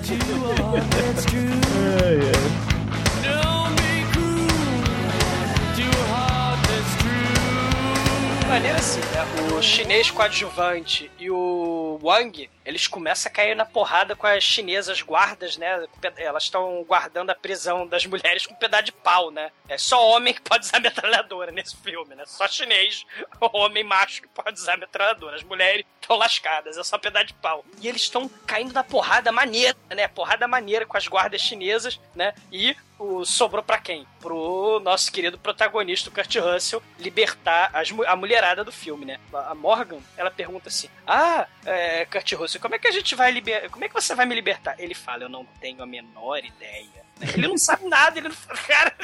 Ai, ai.
Maneira assim, né? O chinês coadjuvante e o Wang, eles começam a cair na porrada com as chinesas guardas, né? Elas estão guardando a prisão das mulheres com um pedaço de pau, né? É só homem que pode usar metralhadora nesse filme, né? Só chinês, homem macho que pode usar metralhadora. As mulheres estão lascadas, é só pedaço de pau. E eles estão caindo na porrada maneira, né? Porrada maneira com as guardas chinesas, né? E o, sobrou pra quem? Pro nosso querido protagonista, o Kurt Russell, libertar as, a mulherada do filme, né? A Morgan, ela pergunta assim: Ah, é, Kurt Russell, como é que a gente vai libertar? Como é que você vai me libertar? Ele fala: Eu não tenho a menor ideia. Ele não sabe nada, ele não. Cara.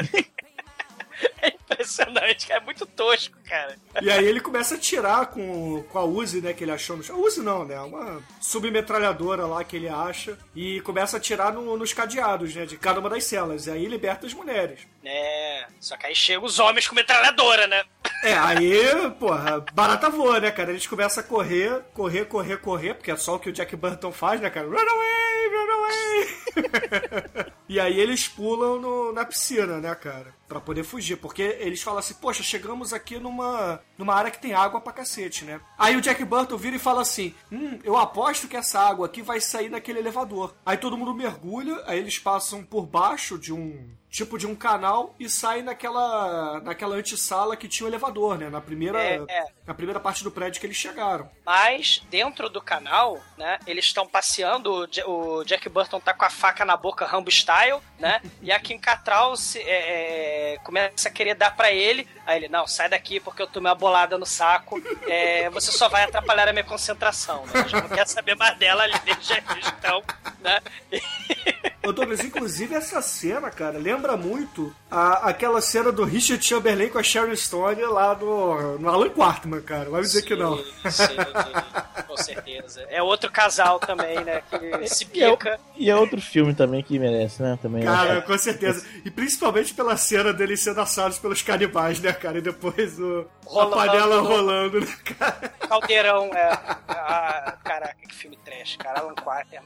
É impressionante, cara. É muito tosco, cara.
E aí ele começa a tirar com, com a Uzi, né, que ele achou no chão. Uzi não, né? Uma submetralhadora lá que ele acha. E começa a tirar no- nos cadeados, né, de cada uma das celas. E aí liberta as mulheres.
É. Só que aí chegam os homens com metralhadora, né?
É, aí, porra, barata voa, né, cara? Eles começam a correr, correr, correr, correr, porque é só o que o Jack Burton faz, né, cara? Run away, run away! e aí eles pulam no- na piscina, né, cara? Pra poder fugir, porque eles falam assim, poxa, chegamos aqui numa, numa área que tem água pra cacete, né? Aí o Jack Burton vira e fala assim, hum, eu aposto que essa água aqui vai sair naquele elevador. Aí todo mundo mergulha, aí eles passam por baixo de um tipo de um canal e saem naquela naquela antessala que tinha o elevador, né? Na primeira
É, é.
na primeira parte do prédio que eles chegaram.
Mas, dentro do canal, né, eles estão passeando, o Ja- o Jack Burton tá com a faca na boca, Rambo style, né, e a Kim Cattrall se, é, é, começa a querer dar pra ele, aí ele, não, sai daqui porque eu tomei uma bolada no saco, é, você só vai atrapalhar a minha concentração, né, eu já não quero saber mais dela ali, deixa eles estão, né,
Ô Douglas, inclusive essa cena, cara, lembra muito a, aquela cena do Richard Chamberlain com a Sharon Stone lá no, no Alan Quartman, cara. Vai me dizer que não.
Sim, sim, com certeza. É outro casal também, né, que se
E é,
pica.
e é outro filme também que merece, né? Também?
Cara, com certeza. E principalmente pela cena deles sendo assados pelos canibais, né, cara? E depois o, a
Rolando
panela
no-
rolando, né, cara?
Caldeirão, é. Ah, caraca, que filme trash, cara. Alan Quarter.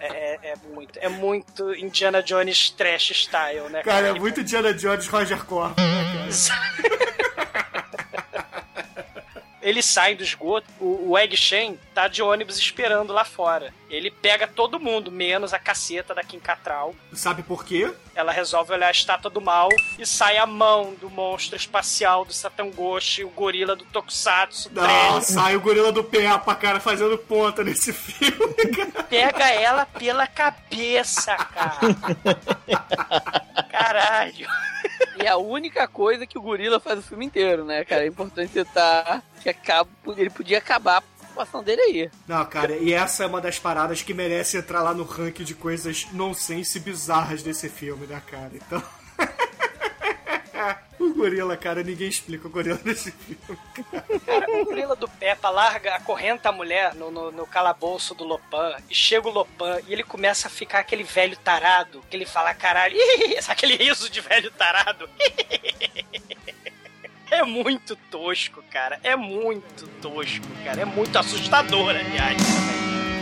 É, é, é muito, é muito Indiana Jones trash style, né?
Cara, é muito Diana Jones Roger Corman, né,
Eles saem do esgoto, o, o Egg Shen tá de ônibus esperando lá fora. Ele pega todo mundo, menos a caceta da Kim Cattrall.
cara? Sabe por quê?
Ela resolve olhar a estátua do mal e sai a mão do monstro espacial do Satangoshi, o gorila do Tokusatsu.
Não, sai o gorila do Peppa, cara, fazendo ponta nesse filme, cara.
Pega ela pela cabeça, cara. Caralho.
E a única coisa que o gorila faz o filme inteiro, né, cara? É importante citar que acaba, ele podia acabar a participação dele aí.
Não, cara, e essa é uma das paradas que merece entrar lá no ranking de coisas nonsense bizarras desse filme, né, cara? Então. o gorila, cara, ninguém explica o gorila desse filme.
Cara, o gorila do Peppa larga, acorrenta a mulher no, no, no calabouço do Lopan e chega o Lopan e ele começa a ficar aquele velho tarado que ele fala, caralho, aquele riso de velho tarado. É muito tosco, cara. É muito tosco, cara. É muito assustador, aliás. também.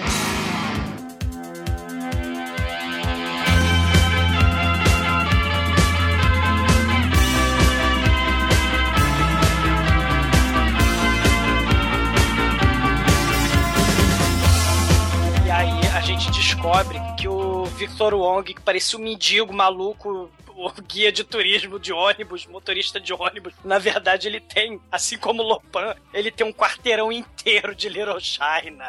A gente descobre que o Victor Wong, que parecia um mendigo maluco, o guia de turismo de ônibus, motorista de ônibus, na verdade ele tem, assim como o Lopan, ele tem um quarteirão inteiro de Little China.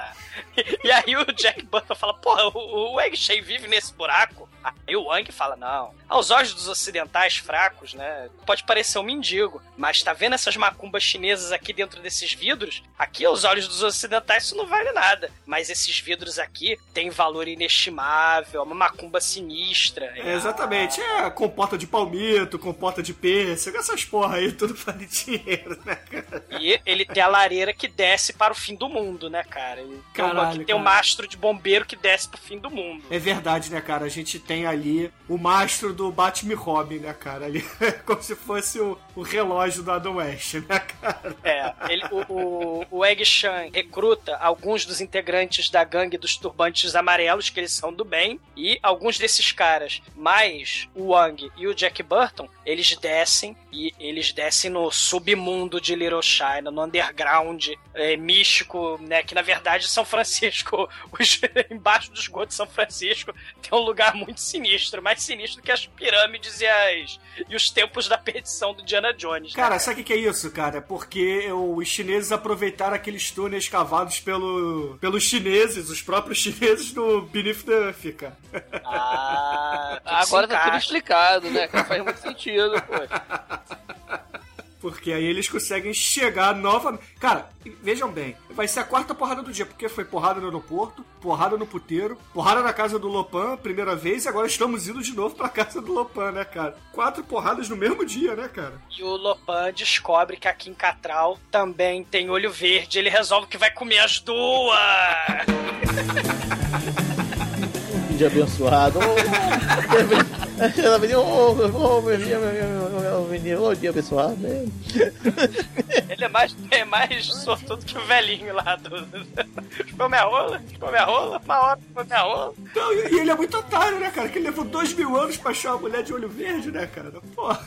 E aí o Jack Burton fala, porra, o, o vive nesse buraco? Aí o Wang fala, não. Aos olhos dos ocidentais fracos, né, pode parecer um mendigo, mas tá vendo essas macumbas chinesas aqui dentro desses vidros? Aqui, aos olhos dos ocidentais, isso não vale nada. Mas esses vidros aqui têm valor inestimável, é uma macumba sinistra.
É, exatamente, é compota de palmito, compota de pêssego, essas porra aí, tudo vale dinheiro, né, cara?
E ele tem a lareira que desce para o fim do mundo, né, cara?
Caralho,
que tem um
cara.
mastro de bombeiro que desce pro fim do mundo.
É verdade, né, cara? A gente tem ali o mastro do Batman Robin, né, cara? Ali, como se fosse o, o relógio do Adam West, né, cara?
É, ele, o, o, o Egg Shan recruta alguns dos integrantes da gangue dos turbantes amarelos, que eles são do bem, e alguns desses caras, mais o Wang e o Jack Burton, eles descem e eles descem no submundo de Little China, no underground é, místico, né? Que na verdade São Francisco, os, embaixo do esgoto de São Francisco, tem um lugar muito sinistro, mais sinistro que as pirâmides e, as, e os templos da perdição do Diana Jones. né?
Cara, sabe o que é isso, cara? Porque os chineses aproveitaram aqueles túneis cavados pelo, pelos chineses, os próprios chineses no Beneath the Earth, cara.
Ah,
Agora tá tudo explicado, né? cara? Faz muito sentido, pô.
Porque aí eles conseguem chegar novamente. Cara, vejam bem, vai ser a quarta porrada do dia, porque foi porrada no aeroporto, porrada no puteiro, porrada na casa do Lopan, primeira vez, e agora estamos indo de novo pra casa do Lopan, né, cara? Quatro porradas no mesmo dia, né, cara?
E o Lopan descobre que a Kim Catral também tem olho verde. Ele resolve que vai comer as duas.
Um dia abençoado. Ela veio, ô, ô, meu dia, meu dia, meu dia, ô, dia abençoado. né?
Ele é mais, é mais sortudo que o velhinho lá do. Chupou minha rola, chupou minha rola, uma hora chupou minha rola.
Não, e e ele é muito otário, né, cara? Que ele levou dois mil anos pra achar uma mulher de olho verde, né, cara? Porra.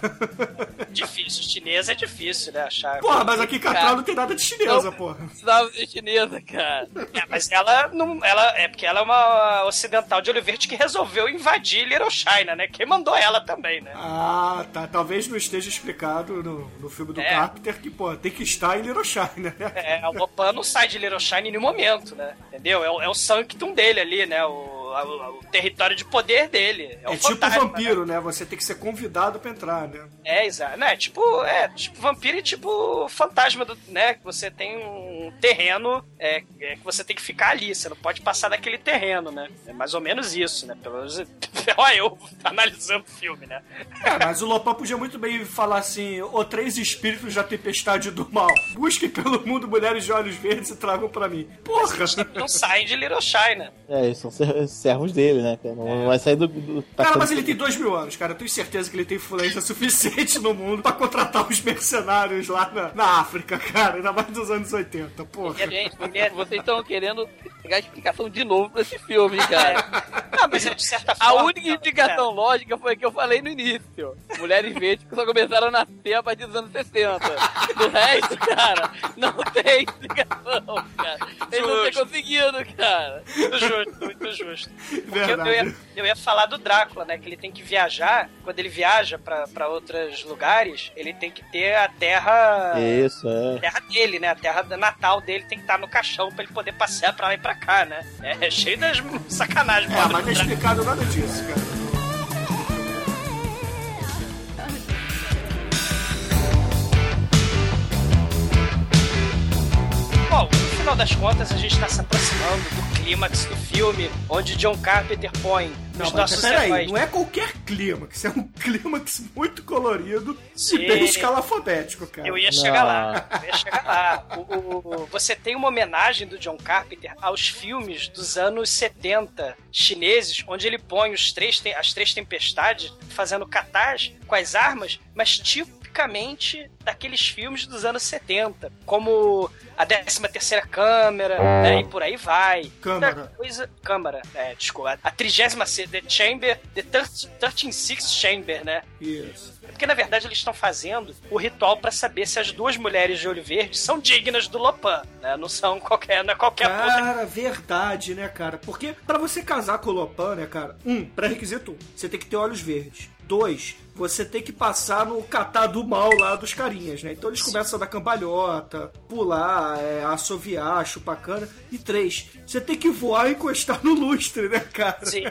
Difícil, chinês é difícil, né? Achar.
Porra, mas aqui Catral não tem nada de chinesa,
Não.
porra.
Precisava ser chinesa, cara.
É, mas ela não. Ela, é porque ela é uma ocidental de olho verde que resolveu invadir Little China, né? Quem mandou ela também, né?
Ah, tá. Talvez não esteja explicado no, no filme do
É.
Carpenter que, pô, tem que estar em Little China, né?
É, o Lopan não sai de Little China em nenhum momento, né? Entendeu? É, é o sanctum dele ali, né? O, a- o território de poder dele. É, o
É tipo vampiro, né? Você tem que ser convidado pra entrar, né?
É, exato. Né? Tipo, é, tipo vampiro e tipo fantasma, do, né? Que você tem um terreno é, é, que você tem que ficar ali. Você não pode passar daquele terreno, né? É mais ou menos isso, né? Pelo menos. Olha, eu analisando o filme, né?
É, mas o Lopan podia muito bem falar assim: o três espíritos da tempestade do mal. Busquem pelo mundo mulheres de olhos verdes e tragam pra mim. Porra!
Não saem de Little China.
É, eles ser- servos dele, né? cara? Não não vai sair do. do
Cara, mas ele tem dois mil anos, cara. Eu tenho certeza que ele tem influência suficiente no mundo pra contratar os mercenários lá na, na África, cara. Ainda mais dos anos 80, porra.
Gente, é-
Vocês estão querendo pegar a explicação de novo pra esse filme, cara.
Não, mas é de certa
A
forma.
única explicação lógica foi a que eu falei no início. Mulheres verdes que só começaram a nascer a partir dos anos 60. Do resto, cara, não tem explicação, cara. Eles não têm conseguido, cara.
Muito justo, muito justo. Porque eu,
Verdade.
eu ia, eu ia falar do Drácula, né? Que ele tem que viajar. Quando ele viaja pra, pra outros lugares, ele tem que ter a terra.
Isso,
a
é.
terra dele, né? A terra natal dele tem que estar no caixão pra ele poder passear pra lá e pra cá, né? É, é cheio das sacanagens.
É, mas não é explicado nada disso, cara.
Final das contas, a gente tá se aproximando do clímax do filme, onde John Carpenter põe
Não,
os
mas
nossos
peraí,
heróis.
não é qualquer clímax, é um clímax muito colorido
Sim.
e bem escalafobético, cara.
Eu ia
Não.
chegar lá, eu ia chegar lá. O, o- o- você tem uma homenagem do John Carpenter aos filmes dos anos 70 chineses, onde ele põe os três, as três tempestades fazendo catas com as armas, mas tipicamente daqueles filmes dos anos 70, como a 13 terceira câmera, né, e por aí vai.
Câmara.
Coisa, câmara, é, desculpa, a 36 The Chamber, The 13 Six Chamber, né?
Isso.
Porque na verdade eles estão fazendo o ritual pra saber se as duas mulheres de olho verde são dignas do Lopan, né? Não são qualquer, não é qualquer.
Cara, verdade, né, cara? Porque pra você casar com o Lopan, né, cara? Um, pré-requisito você tem que ter olhos verdes. Dois, você tem que passar no catar do mal lá dos carinhas, né? Então eles começam a dar cambalhota, pular, é, assoviar, chupar cana. E três, você tem que voar e encostar no lustre, né, cara?
Sim,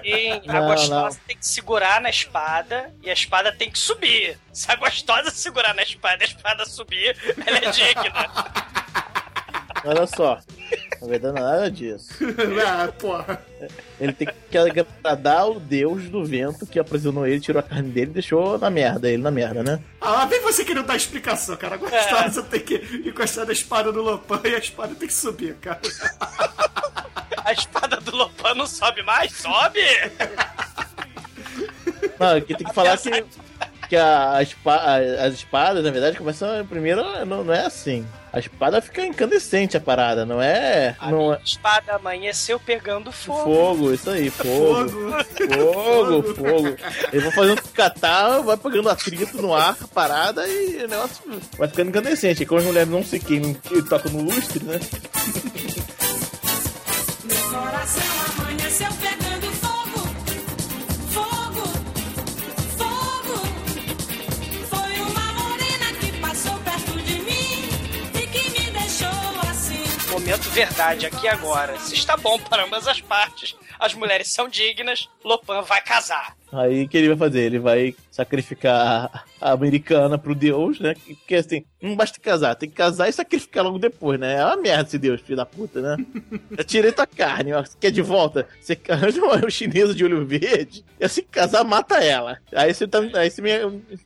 a
Não,
gostosa
não.
tem que segurar na espada e a espada tem que subir. Se a gostosa segurar na espada e a espada subir, ela é digna.
Olha só. Na verdade, não é nada disso.
ah, porra.
Ele tem que agradar o deus do vento que aprisionou ele, tirou a carne dele e deixou na merda, ele na merda, né?
Ah, lá vem você querendo dar explicação, cara. A gostosa tem que encostar na espada no Lopan e a espada tem que subir, cara.
A espada do Lopan não sobe mais? Sobe!
Não, aqui tem que falar que Porque a, a espa- a- as espadas, na verdade, começam primeiro, não, não é assim. A espada fica incandescente a parada, não é.
A
não
minha
é
espada amanheceu pegando fogo.
fogo, isso aí, fogo. Fogo, fogo. Eles vão fazendo catar, vai pegando atrito no ar, a parada, e o negócio vai ficando incandescente. E como as mulheres não se queimam e tocam no lustre, né?
Meu coração amanheceu pegando
Momento verdade, aqui agora. Se está bom para ambas as partes, as mulheres são dignas, Lopan vai casar.
Aí o que ele vai fazer? Ele vai sacrificar americana pro Deus, né? Porque assim, não basta casar, tem que casar e sacrificar logo depois, né? É uma merda esse Deus, filho da puta, né? Eu tirei tua carne, ó. Você quer de volta? Você arranja uma chinesa de olho verde e assim que casar, mata ela. Aí você, tá, aí você me,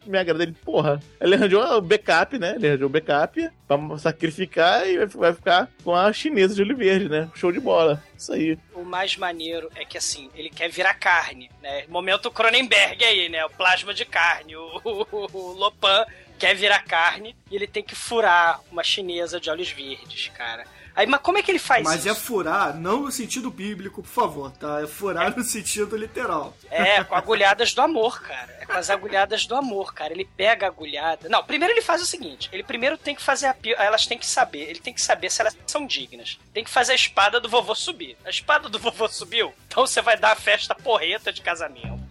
me agrada ele, porra. Ele arranjou o backup, né? Ele arranjou o backup pra sacrificar e vai ficar com a chinesa de olho verde, né? Show de bola. Isso aí.
O mais maneiro é que assim, ele quer virar carne, né? Momento Cronenberg aí, né? O plasma de carne. O, o, o Lopan quer virar carne e ele tem que furar uma chinesa de olhos verdes, cara. Aí, mas como é que ele faz
Mas é
isso?
furar, não no sentido bíblico, por favor, tá? É furar no sentido literal.
É, com agulhadas do amor, cara. É com as agulhadas do amor, cara. Ele pega a agulhada. Não, primeiro ele faz o seguinte: ele primeiro tem que fazer a. Elas têm que saber. Ele tem que saber se elas são dignas. Tem que fazer a espada do vovô subir. A espada do vovô subiu? Então você vai dar a festa porreta de casamento.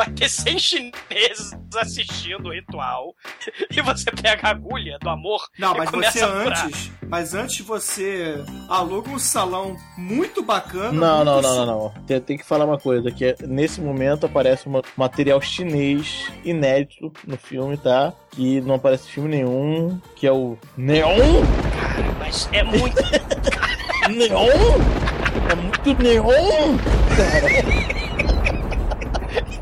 Vai ter 100 chineses assistindo o ritual. E você pega a agulha do amor.
Não,
e
mas
começa
você antes. Mas antes você aluga um salão muito bacana.
Não,
muito
não, não, não, não. Tem, tem que falar uma coisa, que é, nesse momento aparece um material chinês inédito no filme, tá? Que não aparece em filme nenhum, que é o Neon?
Mas é muito.
Neon? É muito neon, cara.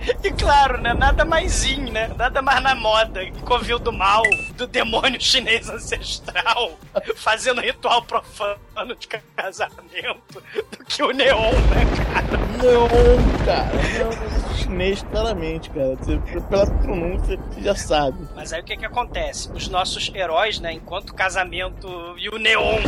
E claro, né? Nada mais in, né? Nada mais na moda. Covil do mal, do demônio chinês ancestral, fazendo ritual profano de casamento do que o neon, né, cara?
Neon, cara. Neon é chinês, claramente, cara. Você, pela pronúncia, você já sabe.
Mas aí o que que acontece? Os nossos heróis, né? Enquanto o casamento e o neon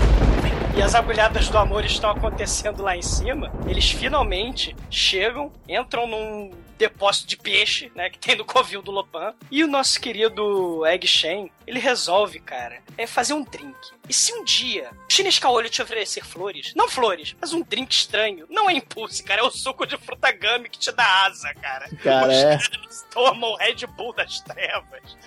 e as agulhadas do amor estão acontecendo lá em cima, eles finalmente chegam, entram num depósito de peixe, né, que tem no covil do Lopan, e o nosso querido Egg Shen, ele resolve, cara, é fazer um drink. E se um dia o chinês caolho te oferecer flores, não flores, mas um drink estranho, não é impulso, cara, é o suco de fruta gummy que te dá asa, cara.
Cara,
Os
é.
caras tomam o Red Bull das trevas.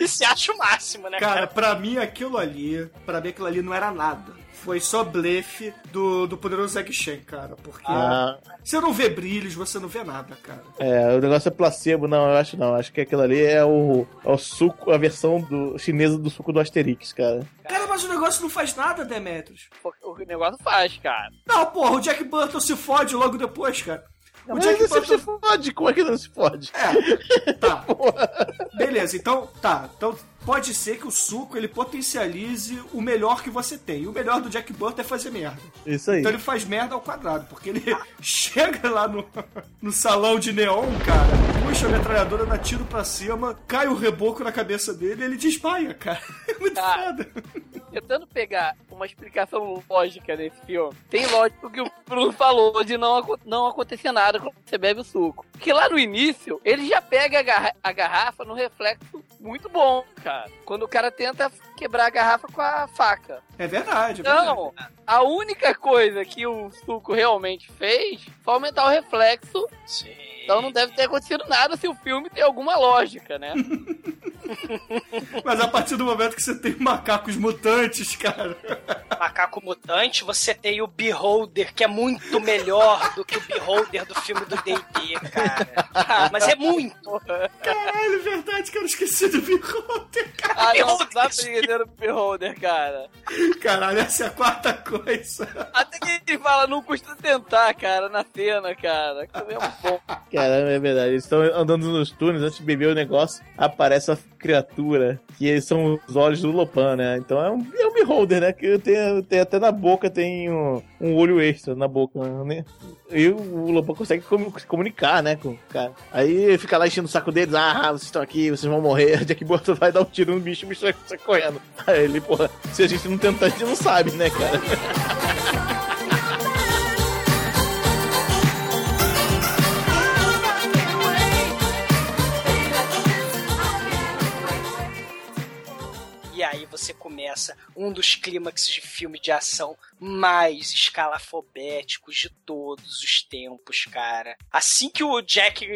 e se acha o máximo, né,
Cara,
cara?
pra mim aquilo ali, pra mim aquilo ali não era nada. Foi só blefe do, do poderoso Egg Shen, cara. Porque
Ah,
você não vê brilhos, você não vê nada, cara.
é, o negócio é placebo, não, eu acho não. Acho que aquilo ali é o, é o suco, a versão do, chinesa do suco do Asterix, cara.
Cara, mas o negócio não faz nada, Demetrius.
O negócio faz, cara.
Não, porra, o Jack Burton se fode logo depois, cara. O
Mas
Jack
sempre se fode, como é que ele não se fode?
É, tá. Beleza, então, tá. Então pode ser que o suco ele potencialize o melhor que você tem. E o melhor do Jack Burton é fazer merda.
Isso aí.
Então ele faz merda ao quadrado, porque ele chega lá no, no salão de neon, cara, puxa a metralhadora, dá tiro pra cima, cai o reboco na cabeça dele e ele desmaia, cara. É muito
Ah.
foda.
Tentando pegar uma explicação lógica nesse filme, tem lógico que o Bruno falou de não, não acontecer nada quando você bebe o suco. Porque lá no início, ele já pega a, garra- a garrafa no reflexo muito bom, cara. Quando o cara tenta quebrar a garrafa com a faca.
É verdade, é verdade.
Não, a única coisa que o suco realmente fez foi aumentar o reflexo.
Sim.
Então não deve ter acontecido nada se o filme tem alguma lógica, né?
Mas a partir do momento que você tem macacos mutantes, cara.
Macaco Mutante, você tem o Beholder, que é muito melhor do que o Beholder do filme do D&D, cara. Ah, mas é muito.
Caralho, é verdade, cara. eu Esqueci do Beholder, cara.
Ah, não, não dá pra entender o Beholder, cara.
Caralho, essa é a quarta coisa.
Até que ele fala, não custa tentar, cara, na cena, cara. Que é muito bom.
Cara, é verdade. Eles estão andando nos túneis antes de beber o negócio. Aparece a criatura que são os olhos do Lopan, né? Então é um, é um beholder, né? Que tem, tem até na boca tem um, um olho extra na boca, né? E o Lopan consegue se comunicar, né, com o cara. Aí fica lá enchendo o saco deles, ah, vocês estão aqui, vocês vão morrer. Jack Burton vai dar um tiro no bicho e o bicho vai correndo. Aí ele, porra, se a gente não tentar, a gente não sabe, né, cara?
você começa um dos clímaxes de filme de ação mais escalafobéticos de todos os tempos, cara. Assim que o Jack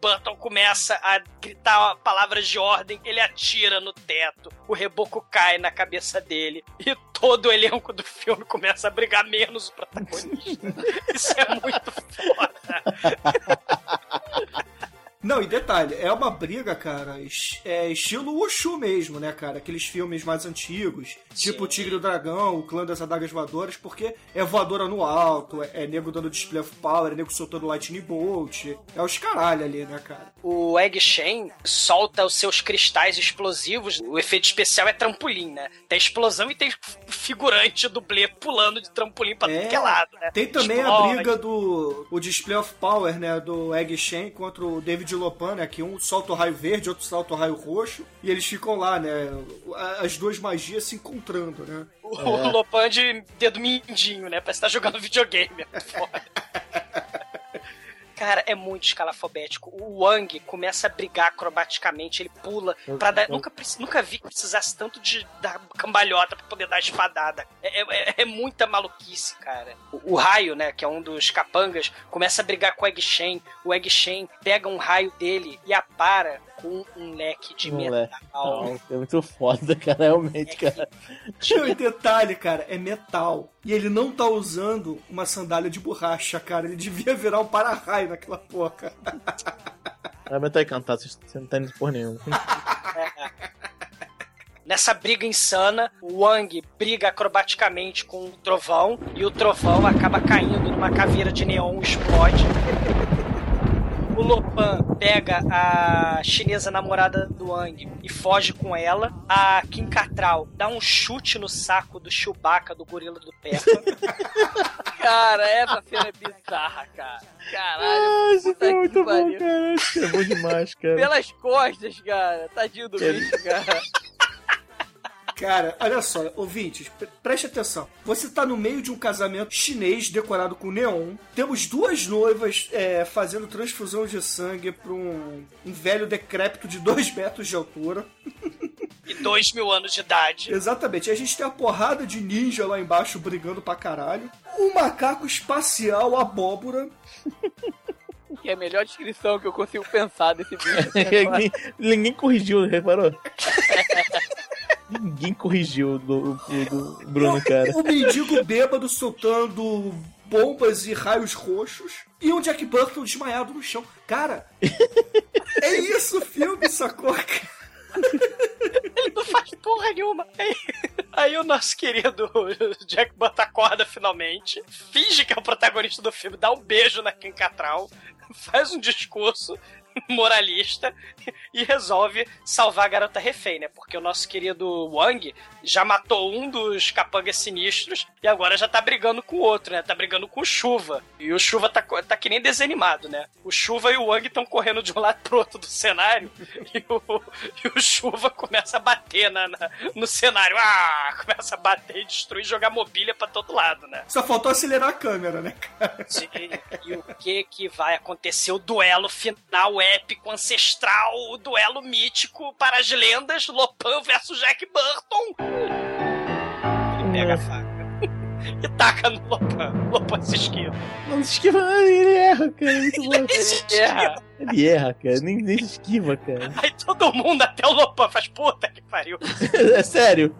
Burton começa a gritar palavras de ordem, ele atira no teto, o reboco cai na cabeça dele e todo o elenco do filme começa a brigar menos o protagonista. Isso é muito foda.
Não, e detalhe, é uma briga, cara, é estilo Wushu mesmo, né, cara? Aqueles filmes mais antigos, tipo o Tigre e o Dragão, o Clã das Adagas Voadoras, porque é voadora no alto, é, é nego dando display of power, é nego soltando lightning bolt, é os caralho ali, né, cara?
O Egg Shen solta os seus cristais explosivos. O efeito especial é trampolim, né? Tem explosão e tem figurante dublê pulando de trampolim pra tudo que é lado, né?
Tem também a
Explode.
briga do o display of power, né, do Egg Shen contra o David Lopan, né, que um solta o raio verde, outro solta o raio roxo, e eles ficam lá, né, as duas magias se encontrando, né?
O, o Lopan de dedo mindinho, né? Parece que tá jogando videogame. É. Cara, é muito escalafobético. O Wang começa a brigar acrobaticamente, ele pula pra dar. Nunca, preci- nunca vi que precisasse tanto de dar cambalhota pra poder dar espadada. É, é- é muita maluquice, cara. O, o raio, né, que é um dos capangas, começa a brigar com o Egg Shen. O Egg Shen pega um raio dele e apara com um leque de metal.
Não, é muito foda, cara, realmente, cara.
Não, e detalhe, cara, é metal. E ele não tá usando uma sandália de borracha, cara. Ele devia virar um para-raio naquela porra.
É metal encantado, vocês não tá indo por nenhum.
Nessa briga insana, o Wang briga acrobaticamente com o trovão e o trovão acaba caindo numa caveira de neon explode. O Lopan pega a chinesa namorada do Wang e foge com ela. A Kim Catral dá um chute no saco do Chewbacca, do gorila do Peppa.
Cara, essa cena é bizarra, cara. Caralho,
Ah, isso
puta
foi muito
que
bom, cara. Isso é bom demais, cara.
Pelas costas, cara. Tadinho do
É.
bicho, cara.
Cara, olha só, ouvintes, pre- preste atenção. Você tá no meio de um casamento chinês decorado com neon. Temos duas noivas é, fazendo transfusão de sangue pra um, um velho decrépito de dois metros de altura.
e dois mil anos de idade.
Exatamente. A gente tem a porrada de ninja lá embaixo brigando pra caralho. Um macaco espacial abóbora.
Que é a melhor descrição que eu consigo pensar desse bicho.
ninguém, ninguém corrigiu, reparou? ninguém corrigiu do, do, do Bruno, cara.
Um mendigo bêbado soltando bombas e raios roxos. E um Jack Burton desmaiado no chão. Cara, é isso o filme, sacou?
Ele não faz porra nenhuma. Aí, aí o nosso querido Jack Butt acorda finalmente, finge que é o protagonista do filme, dá um beijo na Kim Catral, faz um discurso moralista e resolve salvar a garota refém, né? Porque o nosso querido Wang já matou um dos capangas sinistros e agora já tá brigando com o outro, né? Tá brigando com o Chuva. E o Chuva tá, tá que nem desanimado, né? O Chuva e o Wang estão correndo de um lado pro outro do cenário e o, e o Chuva começa a bater na, na- no cenário. Ah! Começa a bater e destruir, jogar mobília pra todo lado, né?
Só faltou acelerar a câmera, né, cara?
Sim, e o que que vai acontecer? O duelo final épico, ancestral, o duelo mítico para as lendas, Lopan versus Jack Burton. Ele pega a faca e taca no Lopan. Lopan se esquiva.
Não se esquiva, ah, ele erra, cara. é Muito bom.
Ele erra.
Ele erra, cara. Nem, nem se esquiva, cara.
Aí todo mundo, até o Lopan, faz puta que pariu.
É sério.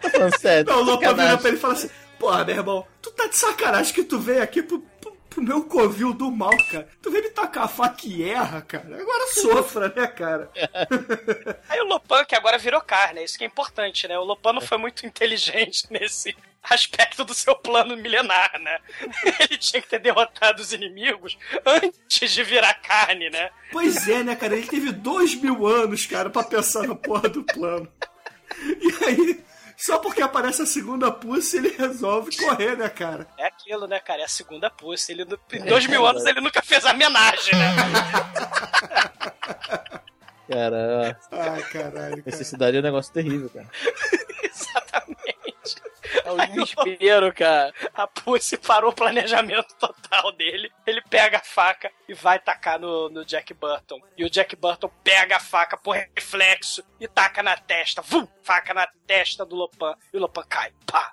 Tô falando sério.
Não, o Lopan vira pra ele e fala assim: Porra, meu irmão, tu tá de sacanagem que tu veio aqui pro, pro, meu covil do mal, cara. Tu veio me tacar a faca e erra, cara. Agora sofra, né, cara?
Aí o Lopan, que agora virou carne, isso que é importante, né? O Lopan não foi muito inteligente nesse, aspecto do seu plano milenar, né? Ele tinha que ter derrotado os inimigos antes de virar carne, né?
Pois é, né, cara? Ele teve dois mil anos, cara, pra pensar na porra do plano. E aí, só porque aparece a segunda pussy, ele resolve correr, né, cara?
É aquilo, né, cara? É a segunda pussy. Ele, em dois mil anos ele nunca fez a homenagem, né?
Cara,
Ai, caralho, cara.
necessidade é um negócio terrível, cara.
É o desespero, cara.
A Pussy parou o planejamento total dele. Ele pega a faca e vai tacar no, no Jack Burton. E o Jack Burton pega a faca por reflexo e taca na testa. Vum! Faca na testa do Lopan. E o Lopan cai. Pá!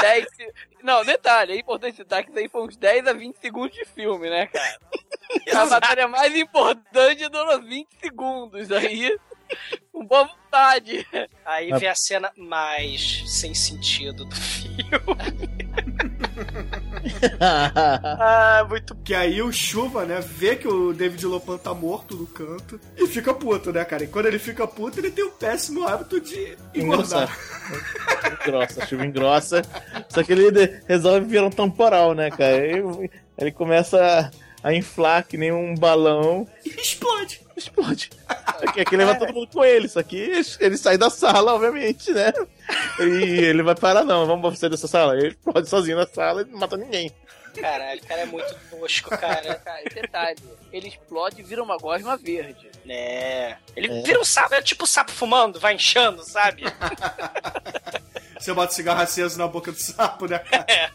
10 se- Não, detalhe, é importante citar que isso aí foi uns 10 a 20 segundos de filme, né, cara? A batalha mais importante durou 20 segundos. Aí, com boa vontade.
Aí
Mas-
vem a cena mais sem sentido do filme. ah, muito
Que aí o Chuva, né, vê que o David Lopan tá morto no canto e fica puto, né, cara? E quando ele fica puto, ele tem o péssimo hábito de
Engrossar.
engordar.
engrossa, a chuva engrossa. Só que ele de- resolve virar um temporal, né, cara? Ele, ele começa a, a inflar que nem um balão
E explode.
explode. Aqui, aqui leva todo mundo com ele, só que ele sai da sala, obviamente, né? E ele vai parar, não, vamos sair dessa sala. Ele explode sozinho na sala e não mata ninguém.
Caralho, o cara é muito tosco, cara.
Cara, e detalhe, ele explode e vira uma gosma verde.
É. Ele
É.
vira um sapo, é tipo sapo fumando, vai inchando, sabe?
Você bota cigarro aceso na boca do sapo, né, cara?
É,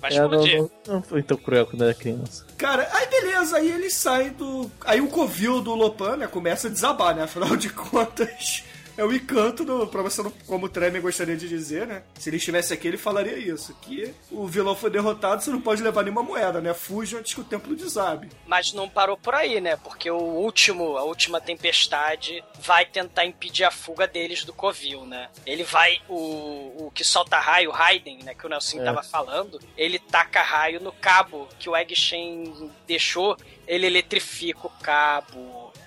não,
explodir.
não, não foi tão cruel quando era criança.
Cara, aí beleza, aí eles saem do. Aí o covil do Lopan, né, começa a desabar, né? Afinal de contas, é o encanto do. Pra você não. Como o Tremer gostaria de dizer, né? Se ele estivesse aqui, ele falaria isso. Que o vilão foi derrotado, você não pode levar nenhuma moeda, né? Fuja antes que o templo desabe.
Mas não parou por aí, né? Porque o último, a última tempestade vai tentar impedir a fuga deles do Covil, né? Ele vai, o, o que solta raio, o Raiden, né? Que o Nelson
É.
tava falando, ele taca raio no cabo que o Egg Shen deixou, ele eletrifica o cabo,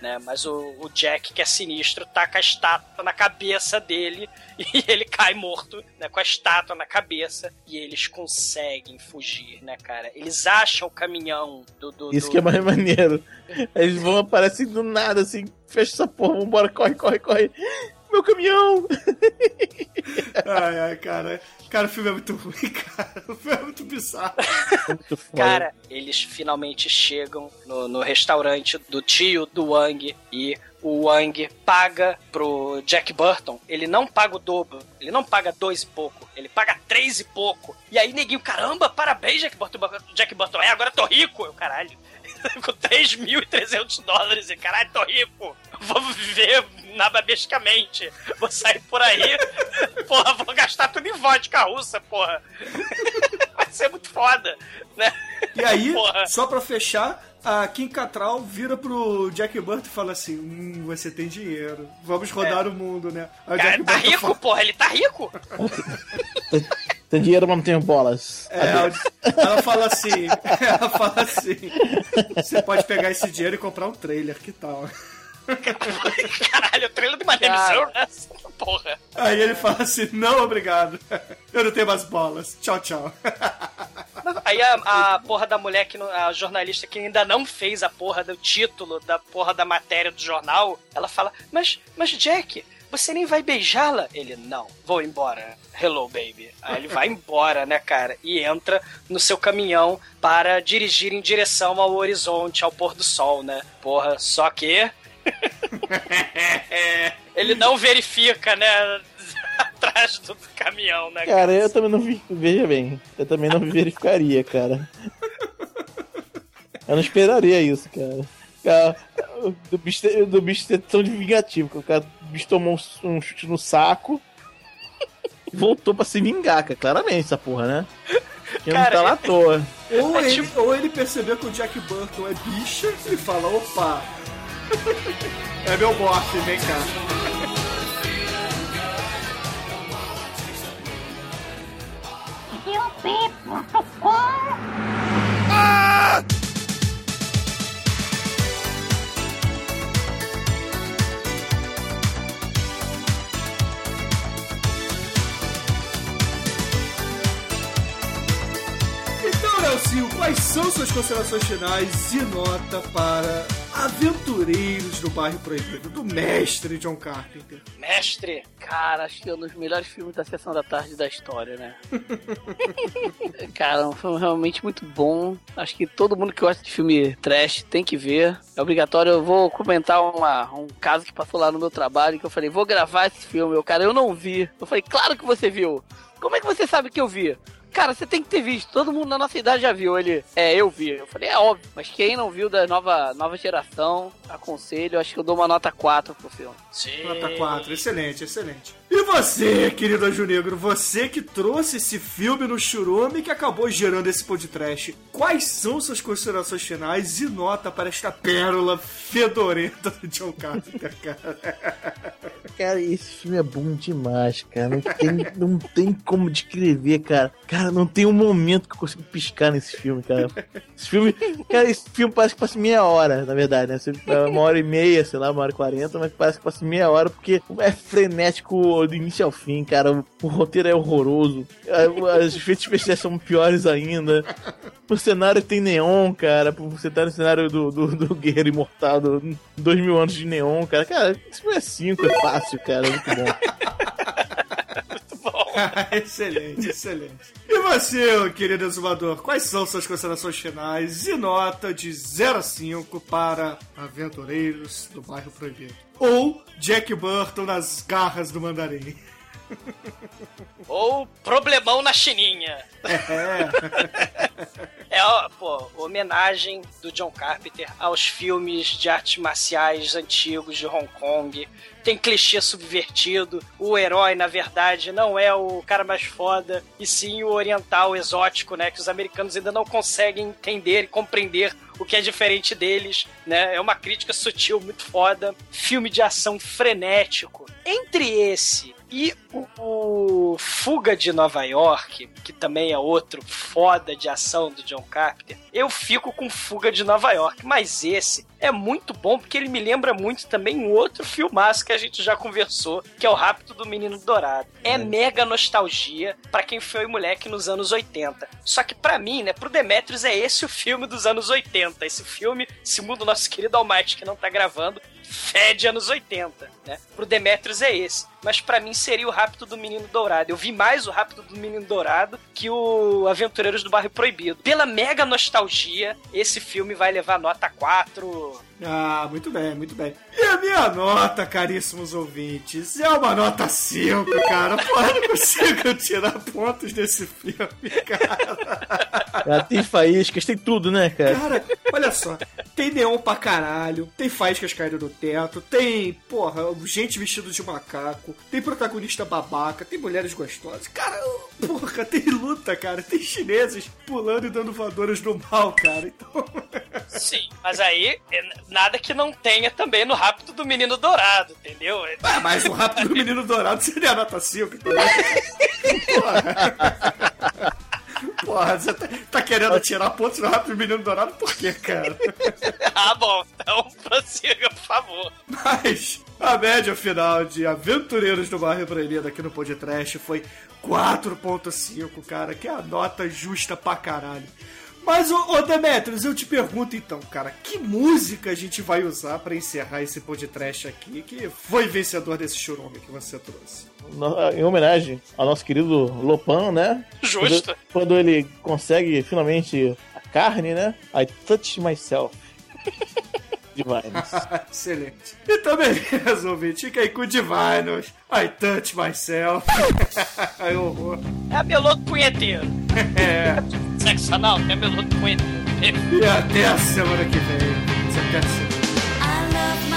né? Mas o, o Jack, que é sinistro, taca a estátua na cabeça dele e ele cai morto, né? Com a estátua na cabeça e eles conseguem fugir, né, cara? Eles acham o caminhão do... do
Isso
do-
que é mais maneiro. Eles vão aparecer do nada, assim, fecha essa porra, vambora, corre, corre, corre. Meu caminhão!
Ai, ai, cara. Cara, o filme é muito ruim, cara. O filme é muito bizarro.
Muito foda.
Cara, eles finalmente chegam no, no restaurante do tio do Wang e o Wang paga pro Jack Burton. Ele não paga o dobro, ele não paga dois e pouco, ele paga três e pouco. E aí, neguinho, caramba, parabéns, Jack Burton. Jack Burton, é, agora eu tô rico. Eu, caralho, com 3.300 dólares e caralho, tô rico. Vou viver nababescamente. Vou sair por aí, porra, vou gastar tudo em vodka russa, porra. Vai ser muito foda, né?
E aí,
Porra.
só pra fechar, a Kim Cattrall vira pro Jack Burton e fala assim: Hum, você tem dinheiro. Vamos rodar o mundo, né? Aí
Cara,
Jack
tá
Burton
rico,
fala-
porra, ele tá rico.
Tem dinheiro, mas não tenho bolas.
É, ela fala assim, ela fala assim, você pode pegar esse dinheiro e comprar um trailer, que tal?
Caralho, o trailer is
Cara.
Earl, né? Porra.
Aí ele fala assim, não, obrigado, eu não tenho mais bolas, tchau, tchau.
Aí a, a porra da mulher, que a jornalista que ainda não fez a porra do título da porra da matéria do jornal, ela fala, mas, mas Jack, você nem vai beijá-la? Ele, não, vou embora. Hello, baby. Aí ele vai embora, né, cara? E entra no seu caminhão para dirigir em direção ao horizonte, ao pôr do sol, né? Porra, só que... ele não verifica, né? Atrás do caminhão, né?
Cara, eu também não vi. Veja bem, eu também não verificaria, cara. Eu não esperaria isso, cara. Cara, do bicho, do bicho ser tão de vingativo, que o cara o bicho tomou um, um chute no saco e voltou pra se vingar, cara. Claramente, essa porra, né? Que não
Cara,
tá lá à toa.
Ou,
É
ele, ou ele percebeu que o Jack Burton é bicha e fala, opa, é meu morte, vem cá. Nelson, quais são suas considerações finais e nota para Aventureiros do Bairro Proibido, do mestre John Carpenter?
Mestre,
Cara, acho que é um dos melhores filmes da sessão da tarde da história, né? Cara, um filme realmente muito bom. Acho que todo mundo que gosta de filme trash tem que ver. É obrigatório. Eu vou comentar uma- um caso que passou lá no meu trabalho que eu falei, vou gravar esse filme. O cara, eu não vi. Eu falei, claro que você viu. Como é que você sabe que eu vi? Cara, você tem que ter visto. Todo mundo na nossa idade já viu. Ele, é, eu vi. Eu falei, é óbvio. Mas quem não viu da nova, nova geração, aconselho. Acho que eu dou uma nota 4 pro filme.
sim.
Nota 4, excelente, excelente. E você, querido Anjo Negro, você que trouxe esse filme no churume que acabou gerando esse podcast, quais são suas considerações finais e nota para esta pérola fedorenta do John Carpenter, cara?
Cara, esse filme é bom demais, cara. Não tem, não tem como descrever, cara. Cara, não tem um momento que eu consigo piscar nesse filme, cara. Esse filme, cara, esse filme parece que passa meia hora, na verdade, né? Uma hora e meia, sei lá, uma hora e quarenta, mas parece que passa meia hora porque é frenético do início ao fim, cara. O, roteiro é horroroso. A- Os efeitos especiais são piores ainda. O cenário tem neon, cara. Você tá no cenário do, do, do Guerreiro Imortal, do dois mil anos de neon, cara. Cara, esse filme é cinco, é fácil, cara. É muito bom.
excelente, excelente. E você, querido exumador, quais são suas considerações finais e nota de 0 a 5 para Aventureiros do Bairro Proibido? Ou Jack Burton nas garras do mandarim?
Ou problemão na chininha. É, ó, pô, homenagem do John Carpenter aos filmes de artes marciais antigos de Hong Kong. Tem clichê subvertido. O herói, na verdade, não é o cara mais foda, e sim o oriental exótico, né? Que os americanos ainda não conseguem entender e compreender o que é diferente deles, né? É uma crítica sutil muito foda. Filme de ação frenético. Entre esse e o, Fuga de Nova York, que também é outro foda de ação do John Carpenter, eu fico com Fuga de Nova York. Mas esse é muito bom porque ele me lembra muito também um outro filmaço que a gente já conversou, que é o Rapto do Menino Dourado. É mega nostalgia pra quem foi moleque nos anos 80. Só que pra mim, né, pro Demetrius é esse o filme dos anos 80. Esse filme, segundo o nosso querido Almighty que não tá gravando, fede anos 80, né? Pro Demetrius é esse. Mas pra mim seria o Rapto do Menino Dourado. Eu vi mais o Rapto do Menino Dourado que o Aventureiros do Bairro Proibido. Pela mega nostalgia, esse filme vai levar nota 4.
Ah, muito bem, muito bem. E a minha nota, caríssimos ouvintes, é uma nota 5, cara. Porra, eu não consigo tirar pontos desse filme, cara.
Ela tem faíscas, tem tudo, né, cara?
Cara, olha só. Tem neon pra caralho, tem faíscas caindo do teto, tem, porra, gente vestida de macaco, tem protagonista babaca, tem mulheres gostosas. Cara, porra, tem luta, cara. Tem chineses pulando e dando voadoras no mal, cara. Então,
Sim, mas aí é nada que não tenha também no Rapto do Menino Dourado, entendeu?
Ah, mas o rápido do menino dourado seria a nota 5, entendeu? Porra. Porra, você tá, tá querendo tirar pontos do rápido do menino dourado por quê, cara?
ah, bom, então prossiga, por favor.
Mas a média final de Aventureiros do Bairro Proibido aqui no podcast foi 4.5, cara, que é a nota justa pra caralho. Mas, ô, ô Demetrius, eu te pergunto então, cara, que música a gente vai usar pra encerrar esse podcast aqui, que foi vencedor desse churume que você trouxe?
No- Em homenagem ao nosso querido Lopan, né?
Justo.
Quando, quando ele consegue finalmente a carne, né? I touch myself. Divines.
Excelente. Então, beleza, ouvinte, fica aí com o Divinos. I touch myself. Ai, horror.
É a Meloto Punheteiro.
É.
Sexo anal, é Meloto Punheteiro.
E até a semana que vem. Até a semana.
I love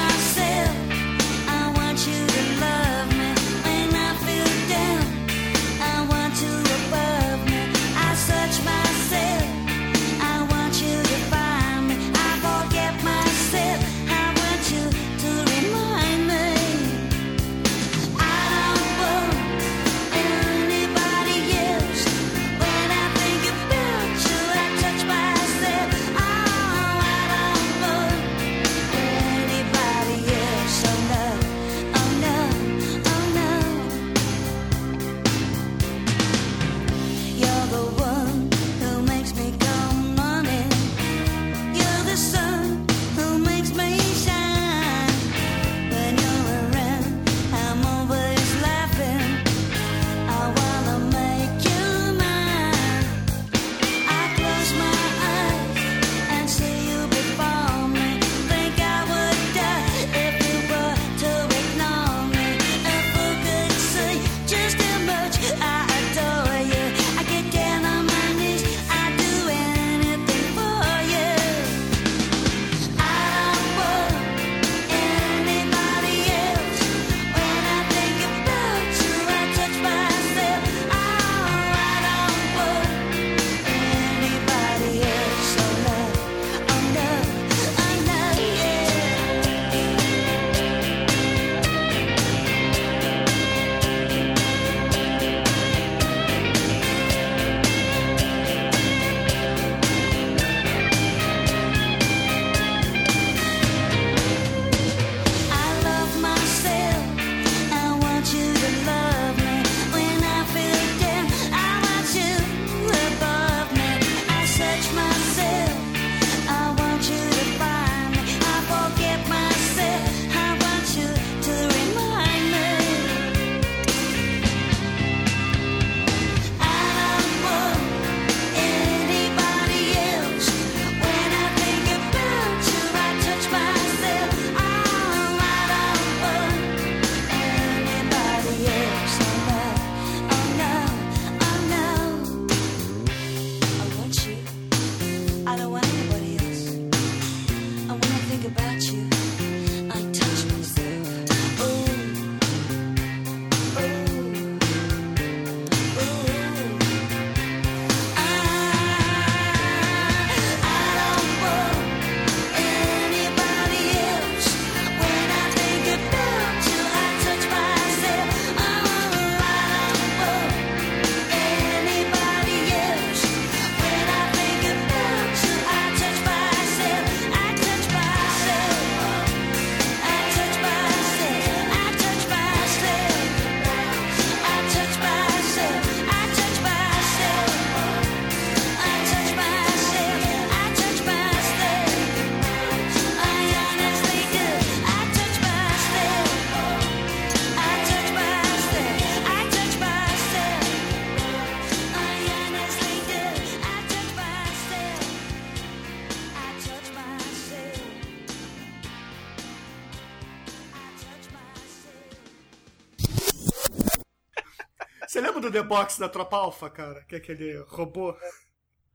The Box da Tropa Alpha, cara? Que é aquele robô?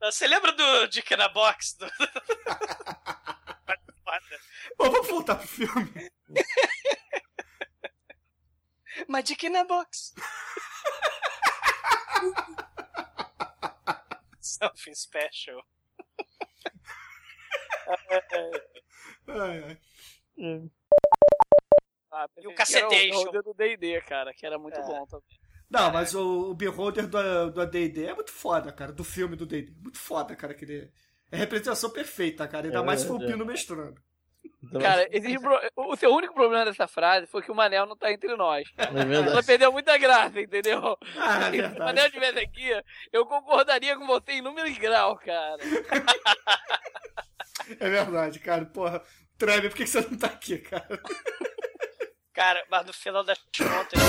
Você lembra do Dick na Box? Do...
Bom, vamos voltar pro filme.
Mas Dick na Box. Something special.
Ai, ai.
Ah,
E o Cacetation.
O Beholder do D&D, cara, que era muito
É.
bom também.
Não, mas o, o Beholder do, do AD&D é muito foda, cara. Do filme do D&D. Muito foda, cara. Que ele é a representação perfeita, cara. Ainda
É
mais se for o. Pino mestrando.
Então,
Cara, existe o seu único problema dessa frase foi que o Manel não tá entre nós.
é
Ela perdeu muita graça, entendeu?
Ah, é
Se o Manel estivesse aqui, eu concordaria com você em números e grau, cara.
É verdade, cara. Porra, Treve, por que que você não tá aqui, cara?
Cara, mas no final das contas,